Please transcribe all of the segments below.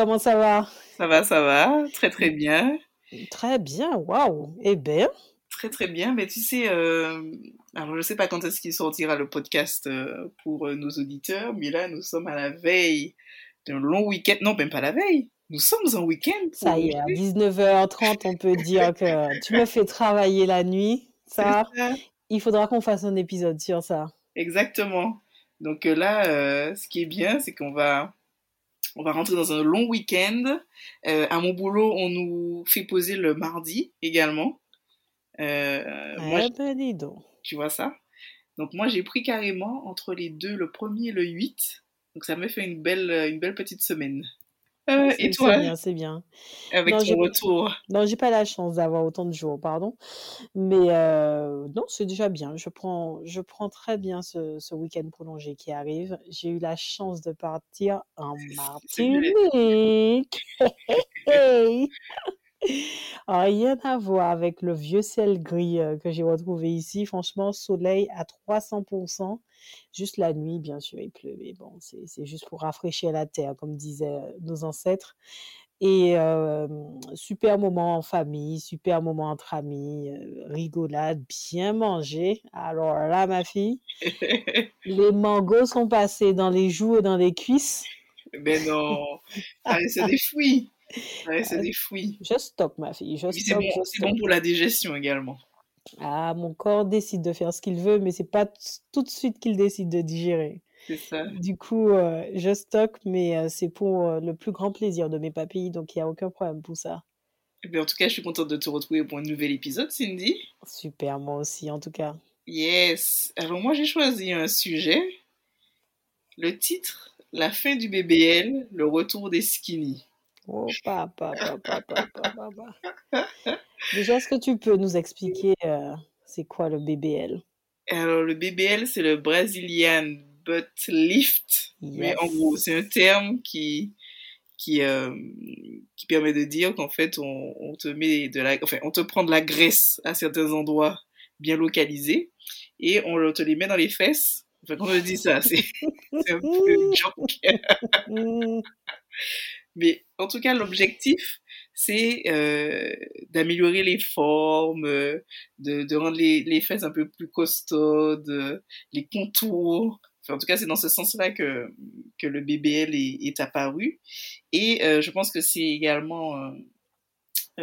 comment ça va? Ça va, ça va, très très bien. Très bien, waouh. Eh bien, Très très bien, mais tu sais, euh, alors je sais pas quand est-ce qu'il sortira le podcast euh, pour euh, nos auditeurs, mais là nous sommes à la veille d'un long week-end, non même pas la veille, nous sommes en week-end. ça y est, à aujourd'hui. 19h30, on peut dire que tu me fais travailler la nuit. Ça, il faudra qu'on fasse un épisode sur ça. Exactement. Donc là, ce qui est bien, c'est qu'on va, on va rentrer dans un long week-end. Euh, à mon boulot, on nous fait poser le mardi également. Euh, moi, eh ben, dis donc. tu vois ça. Donc moi, j'ai pris carrément entre les deux, le premier et le 8. Donc ça me fait une belle, une belle petite semaine. Euh, C'est- et toi, C'est bien, c'est bien. avec Non, ton j'ai- retour Non, j'ai pas la chance d'avoir autant de jours, pardon. Mais euh, non, c'est déjà bien. Je prends, je prends très bien ce, ce week-end prolongé qui arrive. J'ai eu la chance de partir en. Martinique. Rien à voir avec le vieux ciel gris euh, que j'ai retrouvé ici. Franchement, soleil à 300%. Juste la nuit, bien sûr, il pleut. Mais bon, c'est c'est juste pour rafraîchir la terre, comme disaient euh, nos ancêtres. Et euh, super moment en famille, super moment entre amis, rigolade, bien manger. Alors là, ma fille, les mangos sont passés dans les joues et dans les cuisses. Ben non, reste des fouilles. Reste des fouilles. Je stocke, ma fille, je c'est bon, c'est pour la digestion également. Ah, mon corps décide de faire ce qu'il veut, mais c'est pas tout de suite qu'il décide de digérer. C'est ça. Du coup, euh, je stocke, mais euh, c'est pour euh, le plus grand plaisir de mes papilles, donc il n'y a aucun problème pour ça. Eh bien, en tout cas, je suis contente de te retrouver pour un nouvel épisode, Cindy. Super, moi aussi, en tout cas. Yes. Alors moi, j'ai choisi un sujet. Le titre, La fin du BBL, le retour des skinny. Oh, papa, papa, papa, papa. Déjà, est-ce que tu peux nous expliquer euh, c'est quoi le BBL? Alors le BBL, c'est le Brazilian Butt Lift. Mais en gros, c'est un terme qui qui euh, qui permet de dire qu'en fait, on, on te met de la, enfin, on te prend de la graisse à certains endroits bien localisés et on te les met dans les fesses. Enfin, quand on dit ça, c'est un peu une joke. Mais en tout cas, l'objectif, c'est euh, d'améliorer les formes, euh, de, rendre les, les fesses un peu plus costaudes, euh, les contours. En tout cas, c'est dans ce sens-là que, que le BBL est, apparu. Et je pense que c'est également,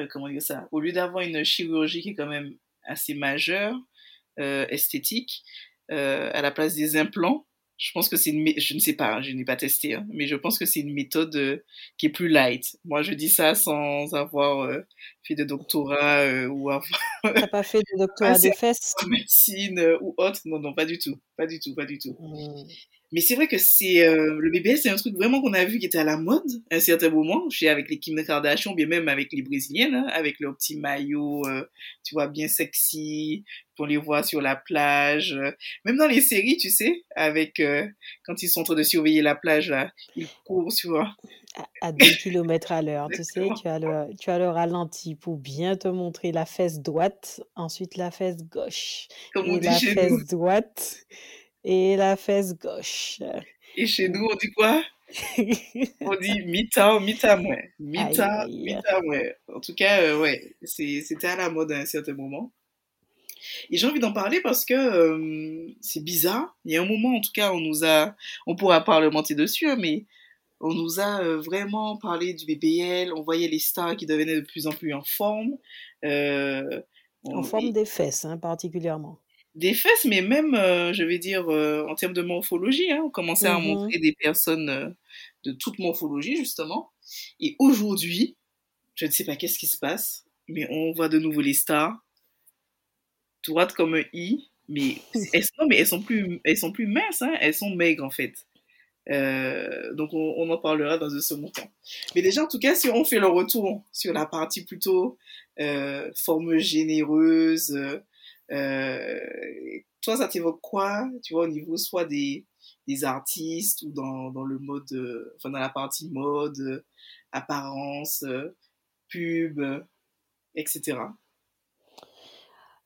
comment dire ça, au lieu d'avoir une chirurgie qui est quand même assez majeure, esthétique, à la place des implants, je pense que c'est une, je ne sais pas, hein, je n'ai pas testé, hein, mais je pense que c'est une méthode euh, qui est plus light. Moi, je dis ça sans avoir euh, fait de doctorat euh, ou avoir T'as pas fait de doctorat passé des fesses? en médecine euh, ou autre? Non, non, pas du tout, pas du tout, pas du tout. Mm. Mais c'est vrai que c'est euh, le BBL, c'est un truc vraiment qu'on a vu qui était à la mode à un certain moment, sais, avec les Kim Kardashian, bien même avec les Brésiliennes, hein, avec leurs petits maillots, euh, tu vois, bien sexy, qu'on les voit sur la plage, même dans les séries, tu sais, avec quand ils sont en train de surveiller la plage là, ils courent, tu vois. À, à 2 km à l'heure, tu sais, tu as le, tu as le ralenti pour bien te montrer la fesse droite, ensuite la fesse gauche, Comme on et dit la fesse nous. droite, et la fesse gauche. Et chez nous, on dit quoi? On dit mita, mita moins, mita, aïe. mita moins. En tout cas, euh, ouais, c'était à la mode à un certain moment. Et j'ai envie d'en parler parce que euh, c'est bizarre. Il y a un moment, en tout cas, on nous a, on pourra parlementer dessus, hein, mais on nous a euh, vraiment parlé du BBL. On voyait les stars qui devenaient de plus en plus en forme. Euh, En forme des fesses, hein, particulièrement. des fesses, mais même, euh, je vais dire, en termes de morphologie, hein, on commençait à Mhm. montrer des personnes de toute morphologie, justement. Et aujourd'hui, je ne sais pas qu'est-ce qui se passe, mais on voit de nouveau les stars, droites comme un i, mais elles, non, mais elles sont plus, elles sont plus minces, hein, elles sont maigres en fait. Euh, donc on, en parlera dans un second temps. Mais déjà, en tout cas, si on fait le retour sur la partie plutôt euh, forme généreuse, euh, toi, ça t'évoque quoi, tu vois, au niveau soit des, des artistes ou dans, dans le mode, enfin dans la partie mode, apparence, pub, etc.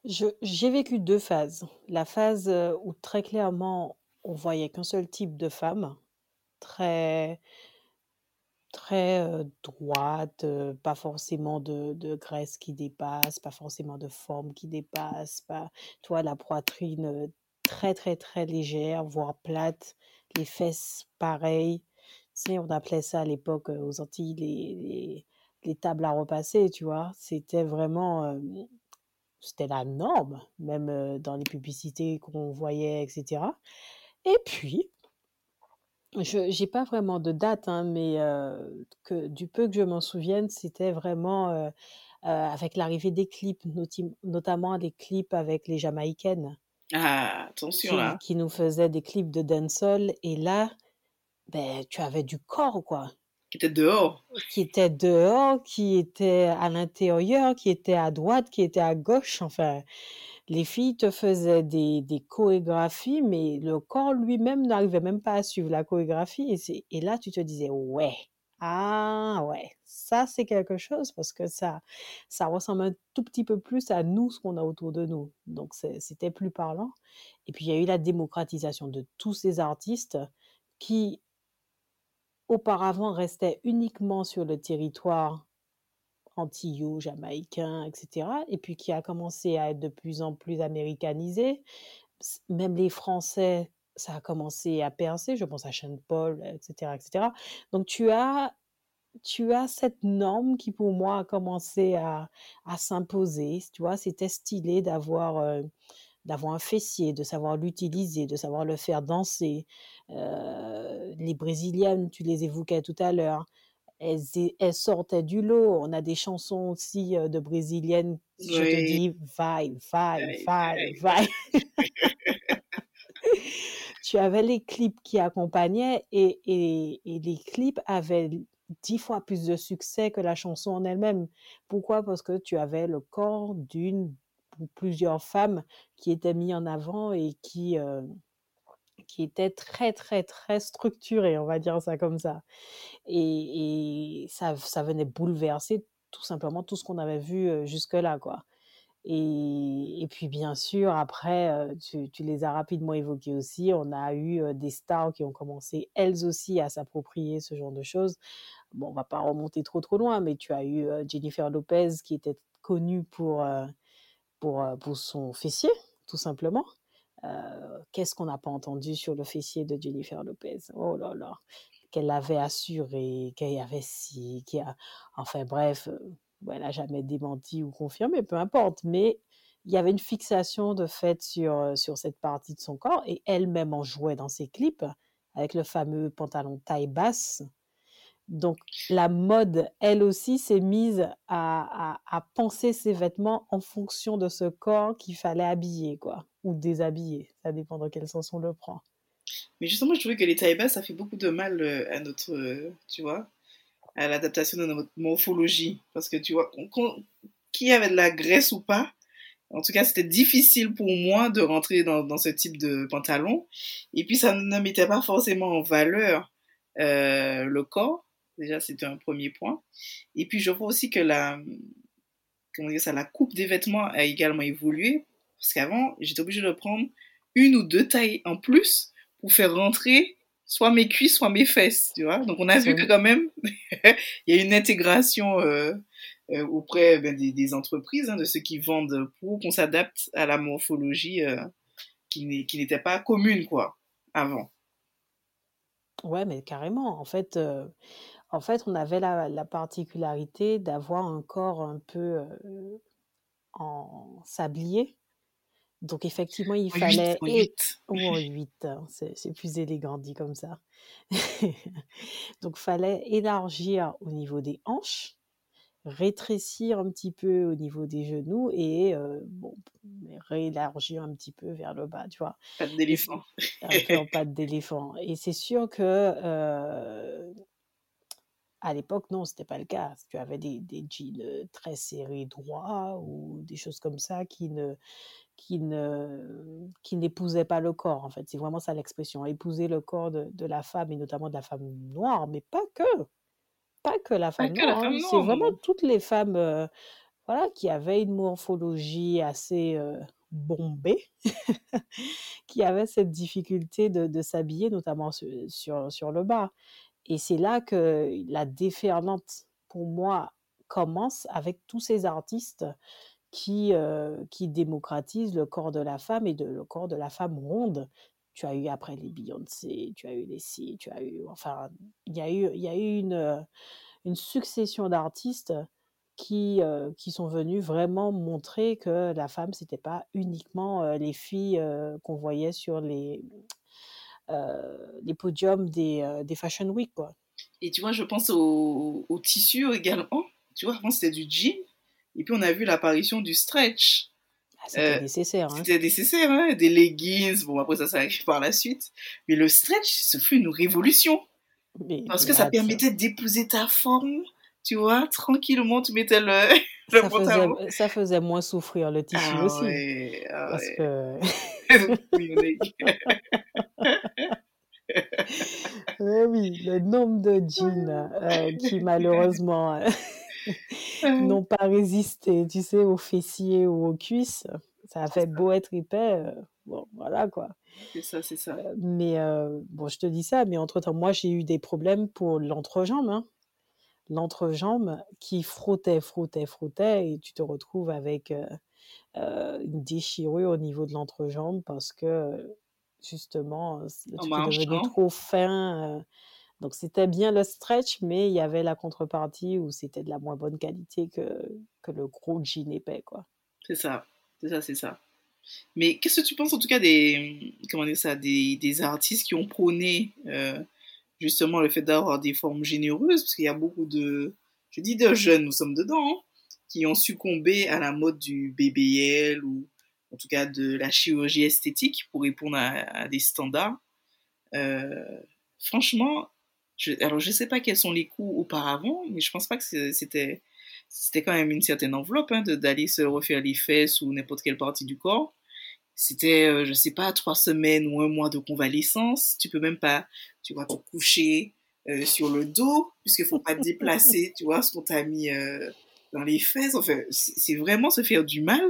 J'ai vécu deux phases. La phase où très clairement on voyait qu'un seul type de femme, très, très droite, pas forcément de, graisse qui dépasse, pas forcément de forme qui dépasse, pas, toi, la poitrine très, très, très légère, voire plate, les fesses pareilles. Tu sais, on appelait ça à l'époque aux Antilles les, les, tables à repasser, tu vois? C'était vraiment, c'était la norme, même dans les publicités qu'on voyait, etc. Et puis, je j'ai pas vraiment de date, hein, mais que du peu que je m'en souvienne, c'était vraiment, avec l'arrivée des clips, notamment des clips avec les Jamaïcaines Ah, attention là. qui nous faisaient des clips de dancehall et là, ben, tu avais du corps, quoi. Qui était dehors. Qui était dehors, qui était à l'intérieur, qui était à droite, qui était à gauche, enfin les filles te faisaient des, des chorégraphies, mais le corps lui-même n'arrivait même pas à suivre la chorégraphie. Et, et là, tu te disais, ouais, ah ouais, ça c'est quelque chose parce que ça, ça ressemble un tout petit peu plus à nous, ce qu'on a autour de nous. Donc c'était plus parlant. Et puis il y a eu la démocratisation de tous ces artistes qui auparavant restaient uniquement sur le territoire antillais, jamaïcain, etc. Et puis qui a commencé à être de plus en plus américanisé. Même les Français, ça a commencé à percer. Je pense à Sean Paul, etc., etc. Donc tu as tu as cette norme qui pour moi a commencé à, à s'imposer. Tu vois, c'était stylé d'avoir euh, d'avoir un fessier, de savoir l'utiliser, de savoir le faire danser. Euh, les brésiliennes, tu les évoquais tout à l'heure elles, sortaient du lot. On a des chansons aussi de brésiliennes. Je te dis, vai, vai, vai, vai. tu avais les clips qui accompagnaient et, et, et, les clips avaient dix fois plus de succès que la chanson en elle-même. Pourquoi? Parce que tu avais le corps d'une ou plusieurs femmes qui étaient mis en avant et qui, qui étaient très, très, très structurées, on va dire ça comme ça. Et, ça, ça venait bouleverser tout simplement tout ce qu'on avait vu jusque-là, quoi. Et, et, puis bien sûr, après, tu, tu, les as rapidement évoqués aussi, on a eu des stars qui ont commencé elles aussi à s'approprier ce genre de choses. Bon, on va pas remonter trop trop loin, mais tu as eu Jennifer Lopez qui était connue pour, pour, pour son fessier, tout simplement. Euh, qu'est-ce qu'on n'a pas entendu sur le fessier de Jennifer Lopez? Oh là là Qu'elle avait assuré, qu'elle y avait si, qui a... Enfin bref, euh, elle n'a jamais démenti ou confirmé, peu importe. Mais il y avait une fixation de fait sur, euh, sur cette partie de son corps et elle-même en jouait dans ses clips avec le fameux pantalon taille basse donc la mode, elle aussi, s'est mise à, penser ses vêtements en fonction de ce corps qu'il fallait habiller, quoi, ou déshabiller. Ça dépend dans quel sens on le prend. Mais justement, je trouvais que les tailles basses, ça fait beaucoup de mal euh, à notre, euh, tu vois, à l'adaptation de notre morphologie. Parce que, tu vois, qui avait de la graisse ou pas, en tout cas, c'était difficile pour moi de rentrer dans, ce type de pantalon. Et puis, ça ne mettait pas forcément en valeur euh, le corps. Déjà, c'était un premier point. Et puis, je vois aussi que la, comment dire ça, la coupe des vêtements a également évolué. Parce qu'avant, j'étais obligée de prendre une ou deux tailles en plus pour faire rentrer soit mes cuisses, soit mes fesses, tu vois. Donc, on a vu que quand même, il y a une intégration euh, euh, auprès ben, des, entreprises, hein, de ceux qui vendent pour qu'on s'adapte à la morphologie euh, qui n'était pas commune, quoi, avant. Ouais, mais carrément. En fait, en fait, on avait la, particularité d'avoir un corps un peu en sablier. Donc effectivement, il fallait... 8, 8. Hein, c'est plus élégant dit comme ça. Donc fallait élargir au niveau des hanches rétrécir un petit peu au niveau des genoux et bon, réélargir un petit peu vers le bas, tu vois. Pas d'éléphant. Un peu en patte d'éléphant. Et c'est sûr que à l'époque, non, c'était pas le cas. Tu avais des, des jeans très serrés, droits ou des choses comme ça qui ne qui ne qui n'épousaient pas le corps. En fait, c'est vraiment ça l'expression. Épouser le corps de, de, la femme et notamment de la femme noire, mais pas que pas que la femme noire, hein, c'est vraiment toutes les femmes euh, voilà, qui avaient une morphologie assez euh, bombée, qui avaient cette difficulté de, de s'habiller, notamment sur, sur, sur, le bas. Et c'est là que la déferlante, pour moi, commence avec tous ces artistes qui, euh, qui démocratisent le corps de la femme et de, le corps de la femme ronde tu as eu après les Beyoncé, tu as eu les si, tu as eu, enfin, il y a eu, y a eu une, euh, une succession d'artistes qui, euh, qui sont venus vraiment montrer que la femme, c'était pas uniquement les filles qu'on voyait sur les, les podiums des, des Fashion Week, quoi. Et tu vois, je pense au, au tissu également. Tu vois, avant, c'était du jean. Et puis, on a vu l'apparition du stretch. Ah, c'était euh, nécessaire. Hein. C'était nécessaire, hein, des leggings. Bon, après ça, ça arrive par la suite. Mais le stretch, ce fut une révolution. parce que ça permettait d'épouser ta forme, tu vois, tranquillement, tu mettais le, le ça, faisait, ça faisait moins souffrir le tissu ah, aussi. Ouais, ah, parce ouais. que. oui, oui, le nombre de jeans euh, qui malheureusement n'ont pas résisté, tu sais, aux fessiers ou aux cuisses. Ça a fait beau être épais, euh, bon, voilà quoi. C'est ça, c'est ça. Euh, mais euh, bon, je te dis ça, mais entre-temps, moi, j'ai eu des problèmes pour l'entrejambe. Hein. L'entrejambe qui frottait, frottait, frottait, et tu te retrouves avec une déchirure au niveau de l'entrejambe parce que, justement, es devenu trop fin. Donc c'était bien le stretch, mais il y avait la contrepartie où c'était de la moins bonne qualité que, que le gros jean épais, quoi. C'est ça, c'est ça, c'est ça. Mais qu'est-ce que tu penses en tout cas des, comment dire ça, des, des artistes qui ont prôné euh, justement le fait d'avoir des formes généreuses, parce qu'il y a beaucoup de, je dis de jeunes, nous sommes dedans, hein, qui ont succombé à la mode du BBL ou en tout cas de la chirurgie esthétique pour répondre à, des standards. Euh, franchement, je, alors, je sais pas quels sont les coûts auparavant, mais je pense pas que c'était c'était quand même une certaine enveloppe hein, d'aller se refaire les fesses ou n'importe quelle partie du corps. C'était, euh, je sais pas, trois semaines ou un mois de convalescence. Tu peux même pas, tu vois, te coucher euh, sur le dos, puisqu'il faut pas te déplacer, tu vois, ce qu'on t'a mis euh, dans les fesses. Enfin, c'est vraiment se faire du mal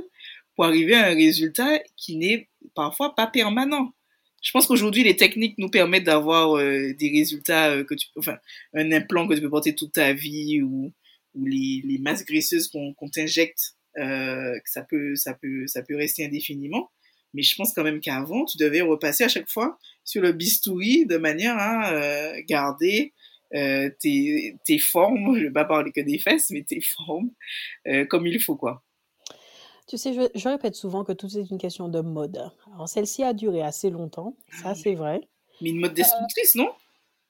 pour arriver à un résultat qui n'est parfois pas permanent je pense qu'aujourd'hui, les techniques nous permettent d'avoir euh, des résultats euh, que tu enfin, un implant que tu peux porter toute ta vie ou, ou les, les masses graisseuses qu'on qu t'injecte, euh, ça peut, ça peut, ça peut rester indéfiniment. Mais je pense quand même qu'avant, tu devais repasser à chaque fois sur le bistouri de manière à garder tes, tes formes, je vais pas parler que des fesses, mais tes formes comme il faut, quoi. Tu sais, je, je, répète souvent que tout est une question de mode. Alors, celle-ci a duré assez longtemps, ça ah c'est vrai. Mais une mode destructrice, non?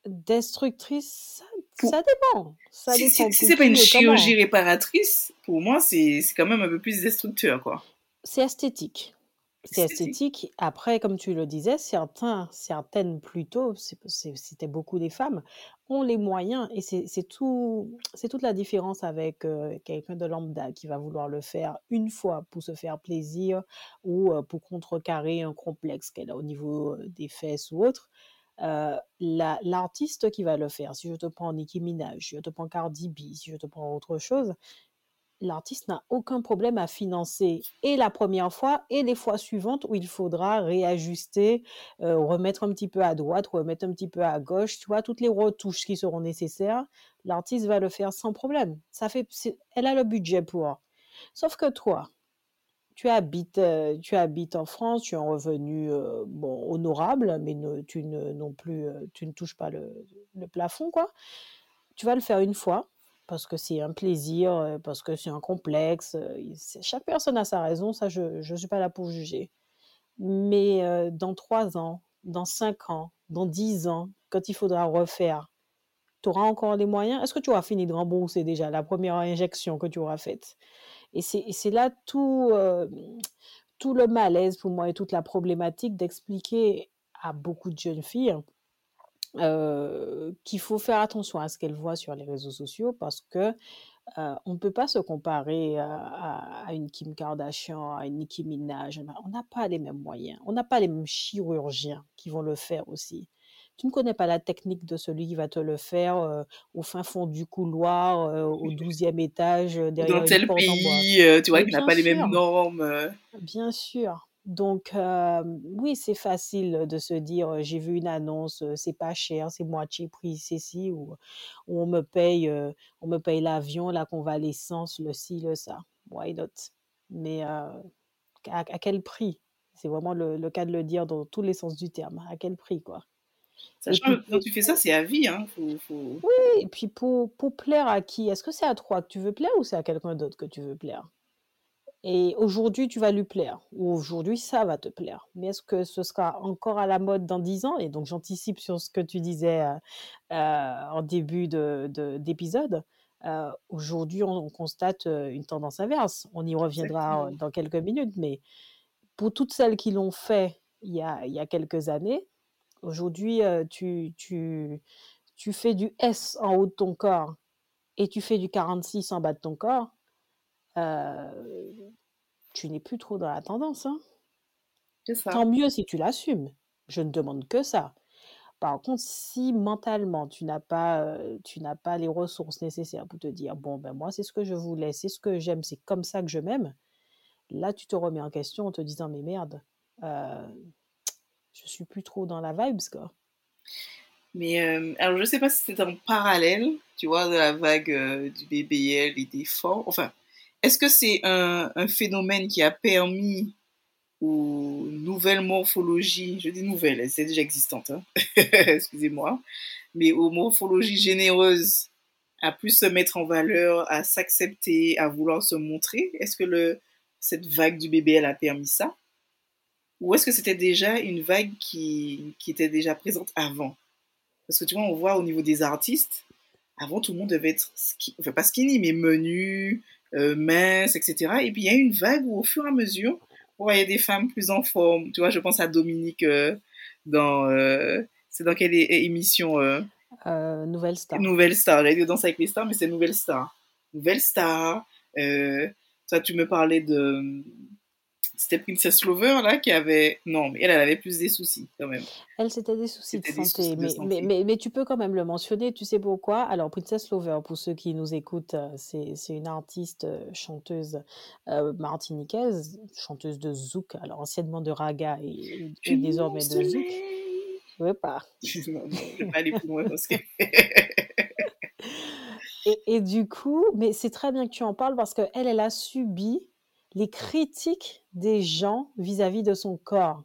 Destructrice, ça, dépend. Ça si, si, si c'est pas une chirurgie réparatrice, pour moi, c'est quand même un peu plus destructeur, quoi. C'est esthétique. C'est esthétique. Après, comme tu le disais, certains, certaines plutôt, c'était beaucoup des femmes, ont les moyens et c'est tout, c'est toute la différence avec euh, quelqu'un de lambda qui va vouloir le faire une fois pour se faire plaisir ou euh, pour contrecarrer un complexe qu'elle a au niveau euh, des fesses ou autre. Euh, l'artiste qui va le faire, si je te prends Nicki Minaj, si je te prends Cardi B, si je te prends autre chose, l'artiste n'a aucun problème à financer et la première fois et les fois suivantes où il faudra réajuster, euh, remettre un petit peu à droite, remettre un petit peu à gauche, tu vois, toutes les retouches qui seront nécessaires, l'artiste va le faire sans problème. Ça fait, elle a le budget pour. Sauf que toi, tu habites, euh, tu habites en France, tu as un revenu euh, honorable, mais tu ne non plus, tu ne touches pas le, le plafond, quoi. Tu vas le faire une fois, parce que c'est un plaisir, parce que c'est un complexe. Chaque personne a sa raison, ça je ne suis pas là pour juger. Mais dans trois ans, dans cinq ans, dans dix ans, quand il faudra refaire tu auras encore les moyens. Est-ce que tu auras fini de rembourser déjà la première injection que tu auras faite? Et c'est là tout, euh, tout le malaise pour moi et toute la problématique d'expliquer à beaucoup de jeunes filles euh, qu'il faut faire attention à ce qu'elles voient sur les réseaux sociaux parce que euh, on ne peut pas se comparer à, à, une Kim Kardashian, à une Nicki Minaj. On n'a pas les mêmes moyens. On n'a pas les mêmes chirurgiens qui vont le faire aussi. Tu ne connais pas la technique de celui qui va te le faire euh, au fin fond du couloir, euh, au douzième étage, derrière Dans tel pays, tu vois, qui n'a pas les mêmes normes. Bien sûr. Donc, euh, oui, c'est facile de se dire, j'ai vu une annonce, c'est pas cher, c'est moitié prix, c'est ci, ou, on me paye, on me paye l'avion, la convalescence, le ci, le ça. Why not? Mais à, quel prix? C'est vraiment le, cas de le dire dans tous les sens du terme. À quel prix, quoi? Sachant que quand tu fais ça, c'est à vie. Hein. Oui, et puis pour, pour plaire à qui? Est-ce que c'est à toi que tu veux plaire ou c'est à quelqu'un d'autre que tu veux plaire? Et aujourd'hui, tu vas lui plaire, ou aujourd'hui, ça va te plaire. Mais est-ce que ce sera encore à la mode dans 10 ans? Et donc, j'anticipe sur ce que tu disais euh, euh, en début d'épisode. Euh, aujourd'hui, on, constate une tendance inverse. On y reviendra dans quelques minutes, mais pour toutes celles qui l'ont fait il y, a, il y a quelques années, aujourd'hui, tu, tu, tu fais du S en haut de ton corps et tu fais du 46 en bas de ton corps euh, tu n'es plus trop dans la tendance. Hein. Ça. Tant mieux si tu l'assumes. Je ne demande que ça. Par contre, si mentalement tu n'as pas, euh, tu n'as pas les ressources nécessaires pour te dire bon ben moi c'est ce que je voulais, c'est ce que j'aime, c'est comme ça que je m'aime. Là, tu te remets en question en te disant mais merde, euh, je suis plus trop dans la vibe quoi. Mais euh, alors je sais pas si c'est en parallèle, tu vois, de la vague du BBL et des forts. Enfin, est-ce que c'est un, phénomène qui a permis aux nouvelles morphologies, je dis nouvelles, c'est déjà existante, hein. excusez-moi, mais aux morphologies généreuses à plus se mettre en valeur, à s'accepter, à vouloir se montrer Est-ce que cette vague du BBL a permis ça? Ou est-ce que c'était déjà une vague qui était déjà présente avant? Parce que tu vois, on voit au niveau des artistes, avant tout le monde devait être, enfin pas skinny, mais menu, euh, minces, etc. Et puis il y a une vague où au fur et à mesure, on voyait des femmes plus en forme. Tu vois, je pense à Dominique euh, dans... Euh, c'est dans quelle émission Nouvelle Star. Nouvelle Star. J'allais dire Danse avec les stars, mais c'est Nouvelle Star. Nouvelle Star. toi, tu me parlais de c'était Princess Lover, là, qui avait. Non, mais elle, elle avait plus des soucis, quand même. Elle, c'était des soucis, de santé, mais, Mais, mais, tu peux quand même le mentionner. Tu sais pourquoi? Alors, Princess Lover, pour ceux qui nous écoutent, euh, c'est une artiste euh, chanteuse euh, martiniquaise, chanteuse de zouk, alors anciennement de raga et, désormais de zouk. Je veux pas. non, je vais pas aller plus loin parce que. et, et, du coup, mais c'est très bien que tu en parles parce qu'elle, elle a subi les critiques des gens vis-à-vis de son corps.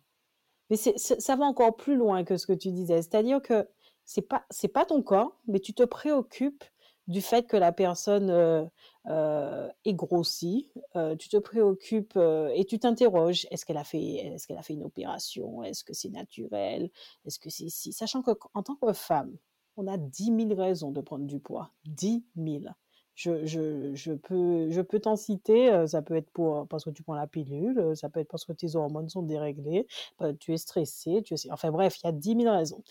Mais ça va encore plus loin que ce que tu disais. C'est-à-dire que c'est pas pas ton corps, mais tu te préoccupes du fait que la personne euh, euh, est grossie. Euh, tu te préoccupes et tu t'interroges est-ce qu'elle a fait est-ce a fait une opération? Est-ce que c'est naturel? Est-ce que c'est si? Sachant que en tant que femme, on a 10 000 raisons de prendre du poids. 10 000 je, peux t'en citer. Euh, ça peut être pour, parce que tu prends la pilule, euh, ça peut être parce que tes hormones sont déréglées, bah, tu es stressé, tu es... enfin bref, il y a 10 000 raisons.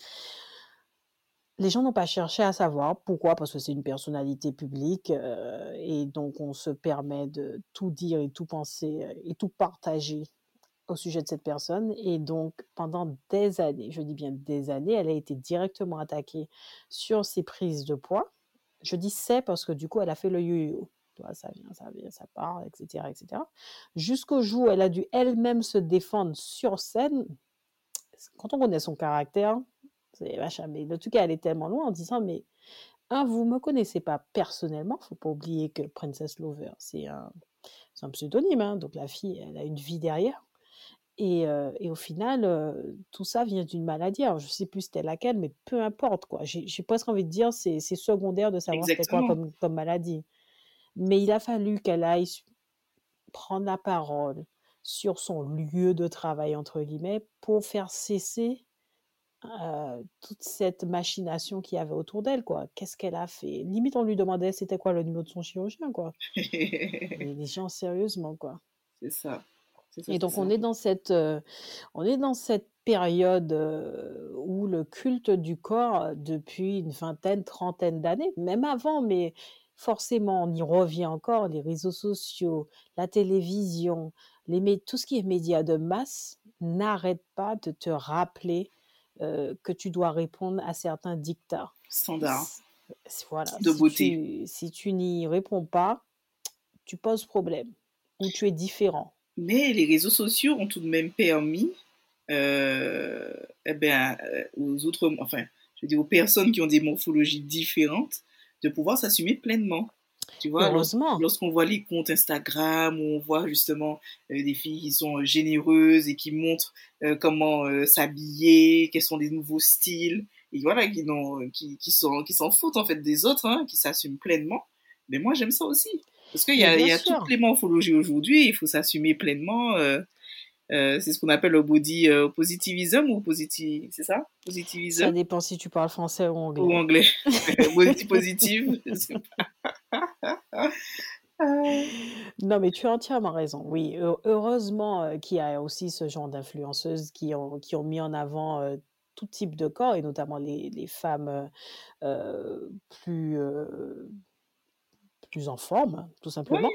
Les gens n'ont pas cherché à savoir pourquoi, parce que c'est une personnalité publique euh, et donc on se permet de tout dire et tout penser et tout partager au sujet de cette personne. Et donc, pendant des années, je dis bien des années, elle a été directement attaquée sur ses prises de poids je dis c'est parce que du coup, elle a fait le yo-yo. Ça vient, ça vient, ça part, etc. etc. Jusqu'au jour où elle a dû elle-même se défendre sur scène. Quand on connaît son caractère, c'est vachement. Mais en tout cas, elle est tellement loin en disant Mais, vous me connaissez pas personnellement. faut pas oublier que Princess Lover, c'est un, un pseudonyme. Hein, donc la fille, elle a une vie derrière. Et, et, au final, tout ça vient d'une maladie. Alors, je sais plus c'était laquelle, mais peu importe. quoi. J'ai presque envie de dire c'est secondaire de savoir c'était quoi comme, comme, maladie. Mais il a fallu qu'elle aille prendre la parole sur son lieu de travail, entre guillemets, pour faire cesser toute cette machination qu'il y avait autour d'elle, quoi. Qu'est-ce qu'elle a fait? Limite, on lui demandait c'était quoi le numéro de son chirurgien, quoi. les gens, sérieusement, quoi. C'est ça. Et donc, on est dans cette, on est dans cette période où le culte du corps, depuis une vingtaine, trentaine d'années, même avant, mais forcément, on y revient encore, les réseaux sociaux, la télévision, les, tout ce qui est médias de masse n'arrête pas de te rappeler que tu dois répondre à certains dictats. Standards. Voilà. De si beauté. Tu, si tu n'y réponds pas, tu poses problème ou tu es différent. Mais les réseaux sociaux ont tout de même permis euh, eh ben, aux autres, enfin, je veux dire, aux personnes qui ont des morphologies différentes de pouvoir s'assumer pleinement. Tu vois, lorsqu'on voit les comptes Instagram où on voit justement euh, des filles qui sont euh, généreuses et qui montrent euh, comment s'habiller, quels sont les nouveaux styles, et voilà, qui, qui, qui s'en qui foutent en fait des autres, hein, qui s'assument pleinement. Mais moi, j'aime ça aussi. Parce qu'il y a, y a toutes les morphologies aujourd'hui, il faut s'assumer pleinement. c'est ce qu'on appelle le body positivism ou positif, c'est ça? Positivism Ça dépend si tu parles français ou anglais. Ou anglais. body positive. non, mais tu as entièrement raison. Oui, heureusement qu'il y a aussi ce genre d'influenceuses qui ont, qui ont mis en avant tout type de corps, et notamment les, les femmes plus, plus en forme, tout simplement.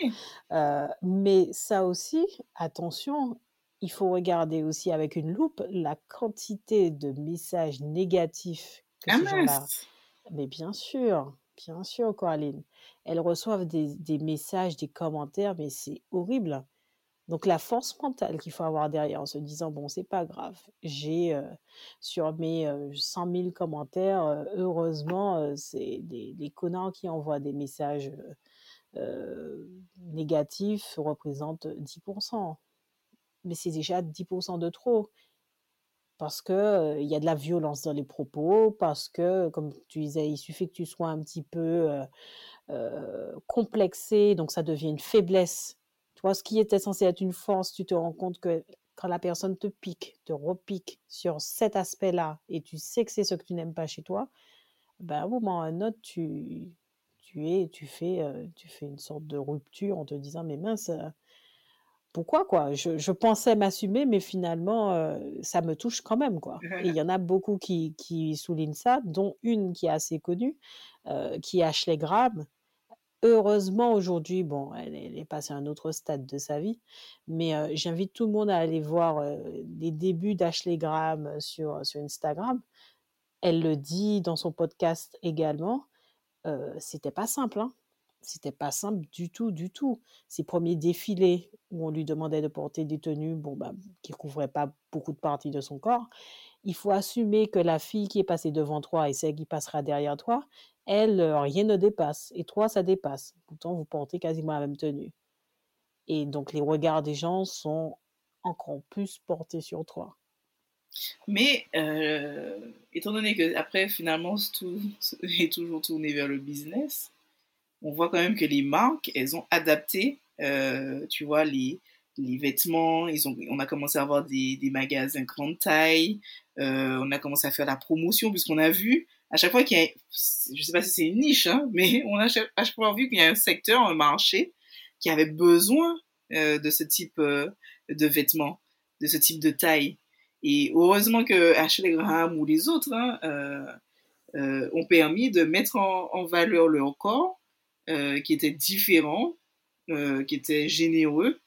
mais ça aussi, attention, il faut regarder aussi avec une loupe la quantité de messages négatifs que Ah ces gens-là. Mais bien sûr, bien sûr, Coraline. Elles reçoivent des, des messages, des commentaires, mais c'est horrible. Donc la force mentale qu'il faut avoir derrière en se disant, bon, c'est pas grave, j'ai euh, sur mes euh, 100 000 commentaires, euh, heureusement, euh, c'est des, des connards qui envoient des messages euh, euh, négatifs représentent 10%. Mais c'est déjà 10% de trop parce que euh, il y a de la violence dans les propos, parce que, comme tu disais, il suffit que tu sois un petit peu euh, euh, complexé, donc ça devient une faiblesse. Tu vois, ce qui était censé être une force, tu te rends compte que quand la personne te pique, te repique sur cet aspect-là, et tu sais que c'est ce que tu n'aimes pas chez toi, ben à un moment ou à un autre, tu, tu es, tu fais, euh, tu fais une sorte de rupture en te disant, mais mince, euh, pourquoi quoi? Je, je pensais m'assumer, mais finalement, euh, ça me touche quand même quoi. Et il y en a beaucoup qui, qui soulignent ça, dont une qui est assez connue, qui est Ashley Graham. Heureusement aujourd'hui, bon, elle, est- elle est passée à un autre stade de sa vie, mais j'invite tout le monde à aller voir les débuts d'Ashley Graham sur, sur Instagram. Elle le dit dans son podcast également. C'était pas simple, hein. C'était pas simple du tout, du tout. Ses premiers défilés où on lui demandait de porter des tenues, bon, bah, qui couvraient pas beaucoup de parties de son corps. Il faut assumer que la fille qui est passée devant toi et celle qui passera derrière toi, elle, rien ne dépasse. Et toi, ça dépasse. Pourtant, vous portez quasiment la même tenue. Et donc, les regards des gens sont encore plus portés sur toi. Mais euh, étant donné que après finalement tout est toujours tourné vers le business, on voit quand même que les marques, elles ont adapté, euh, tu vois, les, les vêtements. Ils ont, on a commencé à avoir des, des magasins grande taille. Euh, on a commencé à faire la promotion puisqu'on a vu à chaque fois qu'il y a, je sais pas si c'est une niche, hein, mais on a à chaque fois vu qu'il y a un secteur, un marché qui avait besoin de ce type de vêtements, de ce type de taille. Et heureusement que Ashley Graham ou les autres hein, euh, euh, ont permis de mettre en, valeur leur corps, euh, qui était différent, euh, qui était généreux,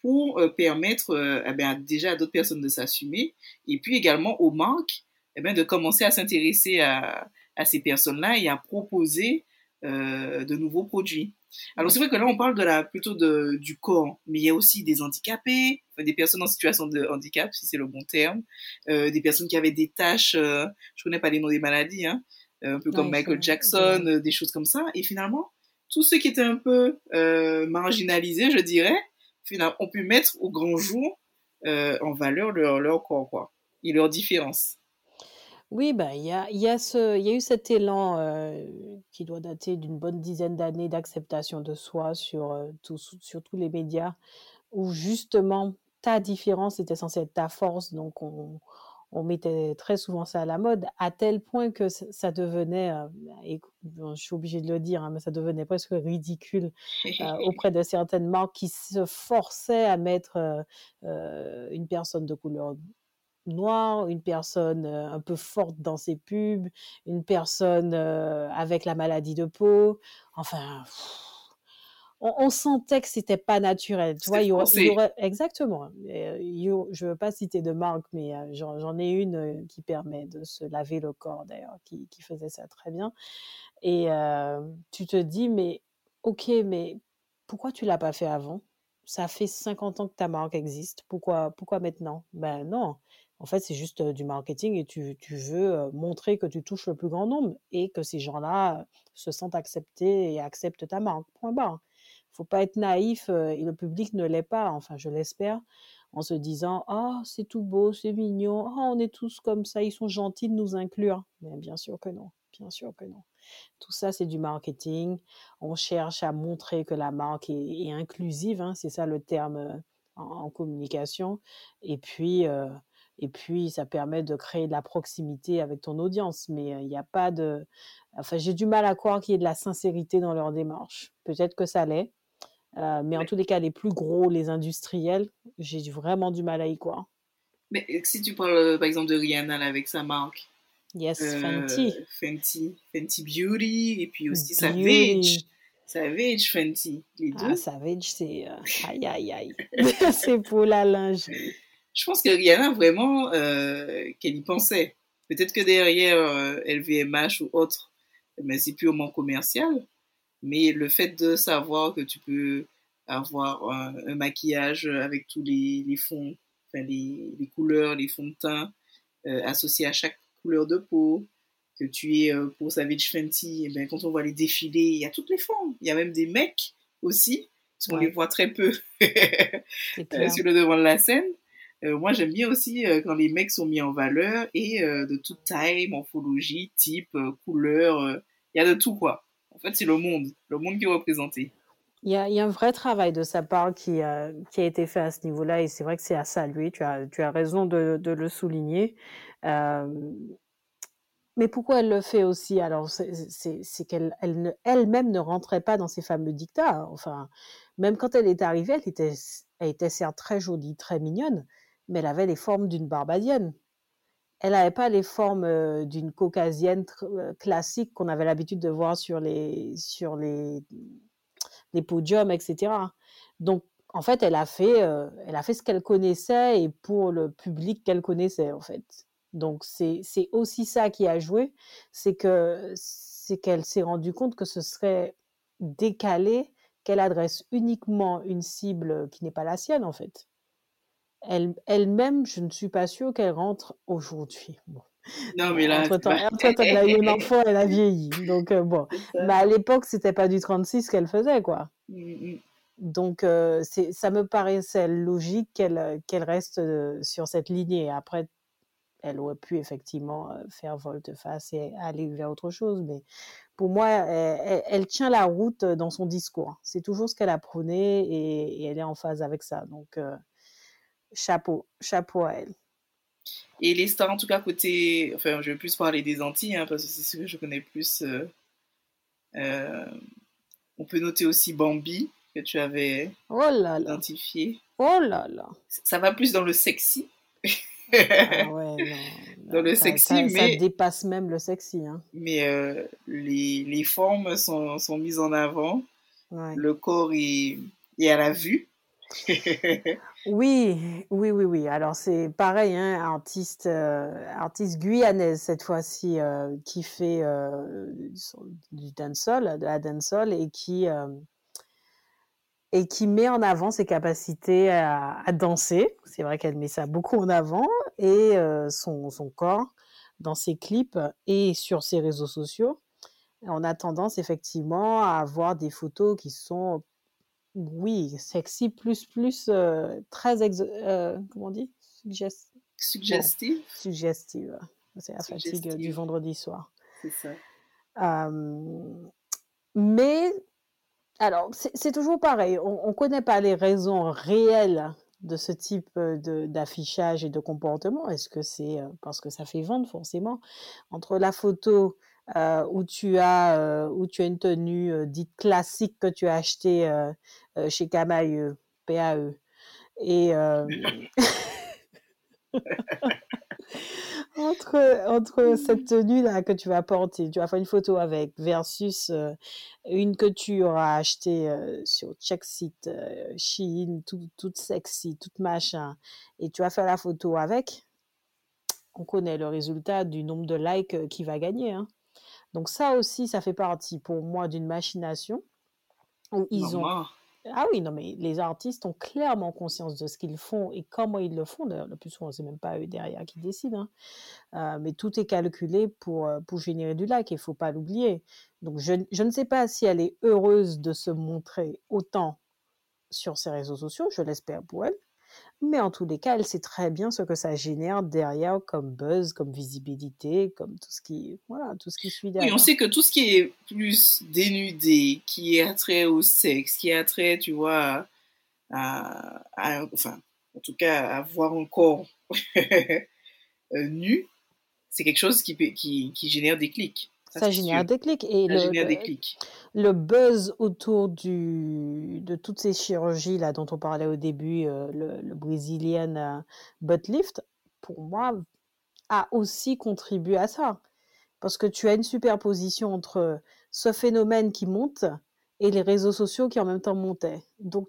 pour euh, permettre eh bien, déjà à d'autres personnes de s'assumer, et puis également aux marques eh bien, de commencer à s'intéresser à, à, ces personnes-là et à proposer de nouveaux produits. Alors c'est vrai que là on parle de la plutôt de, du corps, mais il y a aussi des handicapés, des personnes en situation de handicap si c'est le bon terme, euh, des personnes qui avaient des tâches, euh, je connais pas les noms des maladies, hein, un peu comme ouais, Michael Jackson, ouais. des choses comme ça. Et finalement, tous ceux qui étaient un peu euh, marginalisés, je dirais, finalement, ont pu mettre au grand jour en valeur leur, leur corps quoi, et leurs différences. Oui, ben, il y a, y, a ce, y a eu cet élan euh, qui doit dater d'une bonne dizaine d'années d'acceptation de soi sur, euh, tout, sur tous les médias, où justement ta différence était censée être ta force, donc on, on mettait très souvent ça à la mode, à tel point que ça devenait, euh, et, je suis obligée de le dire, hein, mais ça devenait presque ridicule euh, auprès de certaines marques qui se forçaient à mettre euh, une personne de couleur noire, une personne un peu forte dans ses pubs, une personne avec la maladie de peau, enfin on, sentait que c'était pas naturel. Tu vois, il y, aurait, exactement. Euh, je veux pas citer de marque, mais j'en ai une qui permet de se laver le corps d'ailleurs, qui, faisait ça très bien. Et tu te dis, mais ok, mais pourquoi tu l'as pas fait avant? Ça fait 50 ans que ta marque existe. Pourquoi, pourquoi maintenant? Ben non. En fait, c'est juste du marketing et tu, veux montrer que tu touches le plus grand nombre et que ces gens-là se sentent acceptés et acceptent ta marque. Point barre faut pas être naïf et le public ne l'est pas, enfin je l'espère, en se disant ah c'est tout beau, c'est mignon, ah on est tous comme ça, ils sont gentils de nous inclure. Mais bien sûr que non, bien sûr que non. Tout ça c'est du marketing. On cherche à montrer que la marque est, inclusive, hein, c'est ça le terme en, communication. Et puis et puis ça permet de créer de la proximité avec ton audience. Mais il n'y a pas de, enfin j'ai du mal à croire qu'il y ait de la sincérité dans leur démarche. Peut-être que ça l'est. Euh, mais en tous les cas, les plus gros, les industriels, j'ai vraiment du mal à y croire. Mais si tu parles euh, par exemple de Rihanna avec sa marque. Yes, euh, Fenty. Fenty. Fenty Beauty et puis aussi Savage. Savage Fenty. Les deux. Ah, Savage, c'est. aïe, aïe, aïe. c'est pour la lingerie. Je pense que Rihanna, vraiment, qu'elle y pensait. Peut-être que derrière LVMH ou autre, mais c'est purement commercial. Mais le fait de savoir que tu peux avoir un, maquillage avec tous les, les fonds, enfin les, les, couleurs, les fonds de teint euh, associés à chaque couleur de peau, que tu es euh, pour Savage Fenty, et bien, quand on voit les défilés, il y a toutes les formes. Il y a même des mecs aussi, parce qu'on les voit très peu euh, sur le devant de la scène. Moi, j'aime bien aussi quand les mecs sont mis en valeur et de toute taille, morphologie, type, couleur, il y a de tout quoi. En fait, c'est le monde, le monde qui est représenté. Il y, a, un vrai travail de sa part qui, a, été fait à ce niveau-là et c'est vrai que c'est à saluer. Tu as, tu as raison de, le souligner. Euh, mais pourquoi elle le fait aussi? Alors, c'est qu'elle elle, elle-même ne rentrait pas dans ces fameux dictats. Enfin, même quand elle est arrivée, elle était, elle était certes très jolie, très mignonne, mais elle avait les formes d'une barbadienne elle n'avait pas les formes d'une caucasienne classique qu'on avait l'habitude de voir sur les, sur les, podiums, etc. Donc, en fait, elle a fait, elle a fait ce qu'elle connaissait et pour le public qu'elle connaissait, en fait. Donc, c'est aussi ça qui a joué, c'est que c'est qu'elle s'est rendue compte que ce serait décalé qu'elle adresse uniquement une cible qui n'est pas la sienne, en fait elle, elle-même, je ne suis pas sûre qu'elle rentre aujourd'hui. Non, mais là. Entre-temps, elle a eu une enfant, elle a vieilli. Donc, euh, bon. Mais à l'époque, c'était pas du 36 qu'elle faisait, quoi. Mmh, mmh. Donc, euh, c'est, ça me paraissait logique qu'elle, qu'elle reste euh, sur cette lignée. Après, elle aurait pu effectivement faire volte-face et aller vers autre chose. Mais pour moi, elle, tient la route dans son discours. C'est toujours ce qu'elle a prôné et, et elle est en phase avec ça. Donc, chapeau, chapeau à elle. Et les stars, en tout cas, côté. Enfin, je vais plus parler des Antilles, hein, parce que c'est ce que je connais plus. Euh, euh, on peut noter aussi Bambi, que tu avais oh là identifié. Oh là là. Ça va plus dans le sexy. ah ouais, non. Dans le sexy, mais. Ça dépasse même le sexy. Hein. Mais euh, les, les, formes sont, sont, mises en avant. Le corps est, est à la vue. Oui, oui, oui, oui. Alors c'est pareil, hein, artiste, euh, artiste guyanaise cette fois-ci euh, qui fait euh, du dancehall, de la dancehall et qui et qui met en avant ses capacités à, danser. C'est vrai qu'elle met ça beaucoup en avant et son, son corps dans ses clips et sur ses réseaux sociaux. On a tendance effectivement à avoir des photos qui sont oui, sexy plus plus euh, très euh, comment on dit? Suggestive. suggestive. C'est la fatigue du vendredi soir. C'est ça. mais alors c'est toujours pareil. On, ne connaît pas les raisons réelles de ce type d'affichage et de comportement Est-ce que c'est parce que ça fait vendre forcément? Entre la photo où, tu as, où tu as une tenue dite classique que tu as achetée chez Camailleux, PAE, et entre, entre cette tenue-là que tu vas porter, tu vas faire une photo avec, versus une que tu auras achetée sur Checksite, euh, Shein, tout, toute sexy, toute machin, et tu vas faire la photo avec, on connaît le résultat du nombre de likes qui va gagner. Hein. Donc ça aussi, ça fait partie pour moi d'une machination où ils ont ah oui, non, mais les artistes ont clairement conscience de ce qu'ils font et comment ils le font. D'ailleurs, le plus souvent, c'est même pas eux derrière qui décident. Hein. Euh, mais tout est calculé pour, euh, générer du like, il faut pas l'oublier. Donc, je, je, ne sais pas si elle est heureuse de se montrer autant sur ses réseaux sociaux, je l'espère pour elle. Mais en tous les cas, elle sait très bien ce que ça génère derrière comme buzz, comme visibilité, comme tout ce qui, voilà, tout ce qui suit derrière. Oui, on sait que tout ce qui est plus dénudé, qui est attrait au sexe, qui est attrait, tu vois, à, enfin, en tout cas, à voir un corps euh, nu, c'est quelque chose qui, qui, qui génère des clics. Ça, génère des clics. Et ça le, génère des clics. Le buzz autour du, de toutes ces chirurgies là dont on parlait au début, euh, le, le, brésilien euh, butt lift, pour moi, a aussi contribué à ça. Parce que tu as une superposition entre ce phénomène qui monte et les réseaux sociaux qui en même temps montaient. Donc,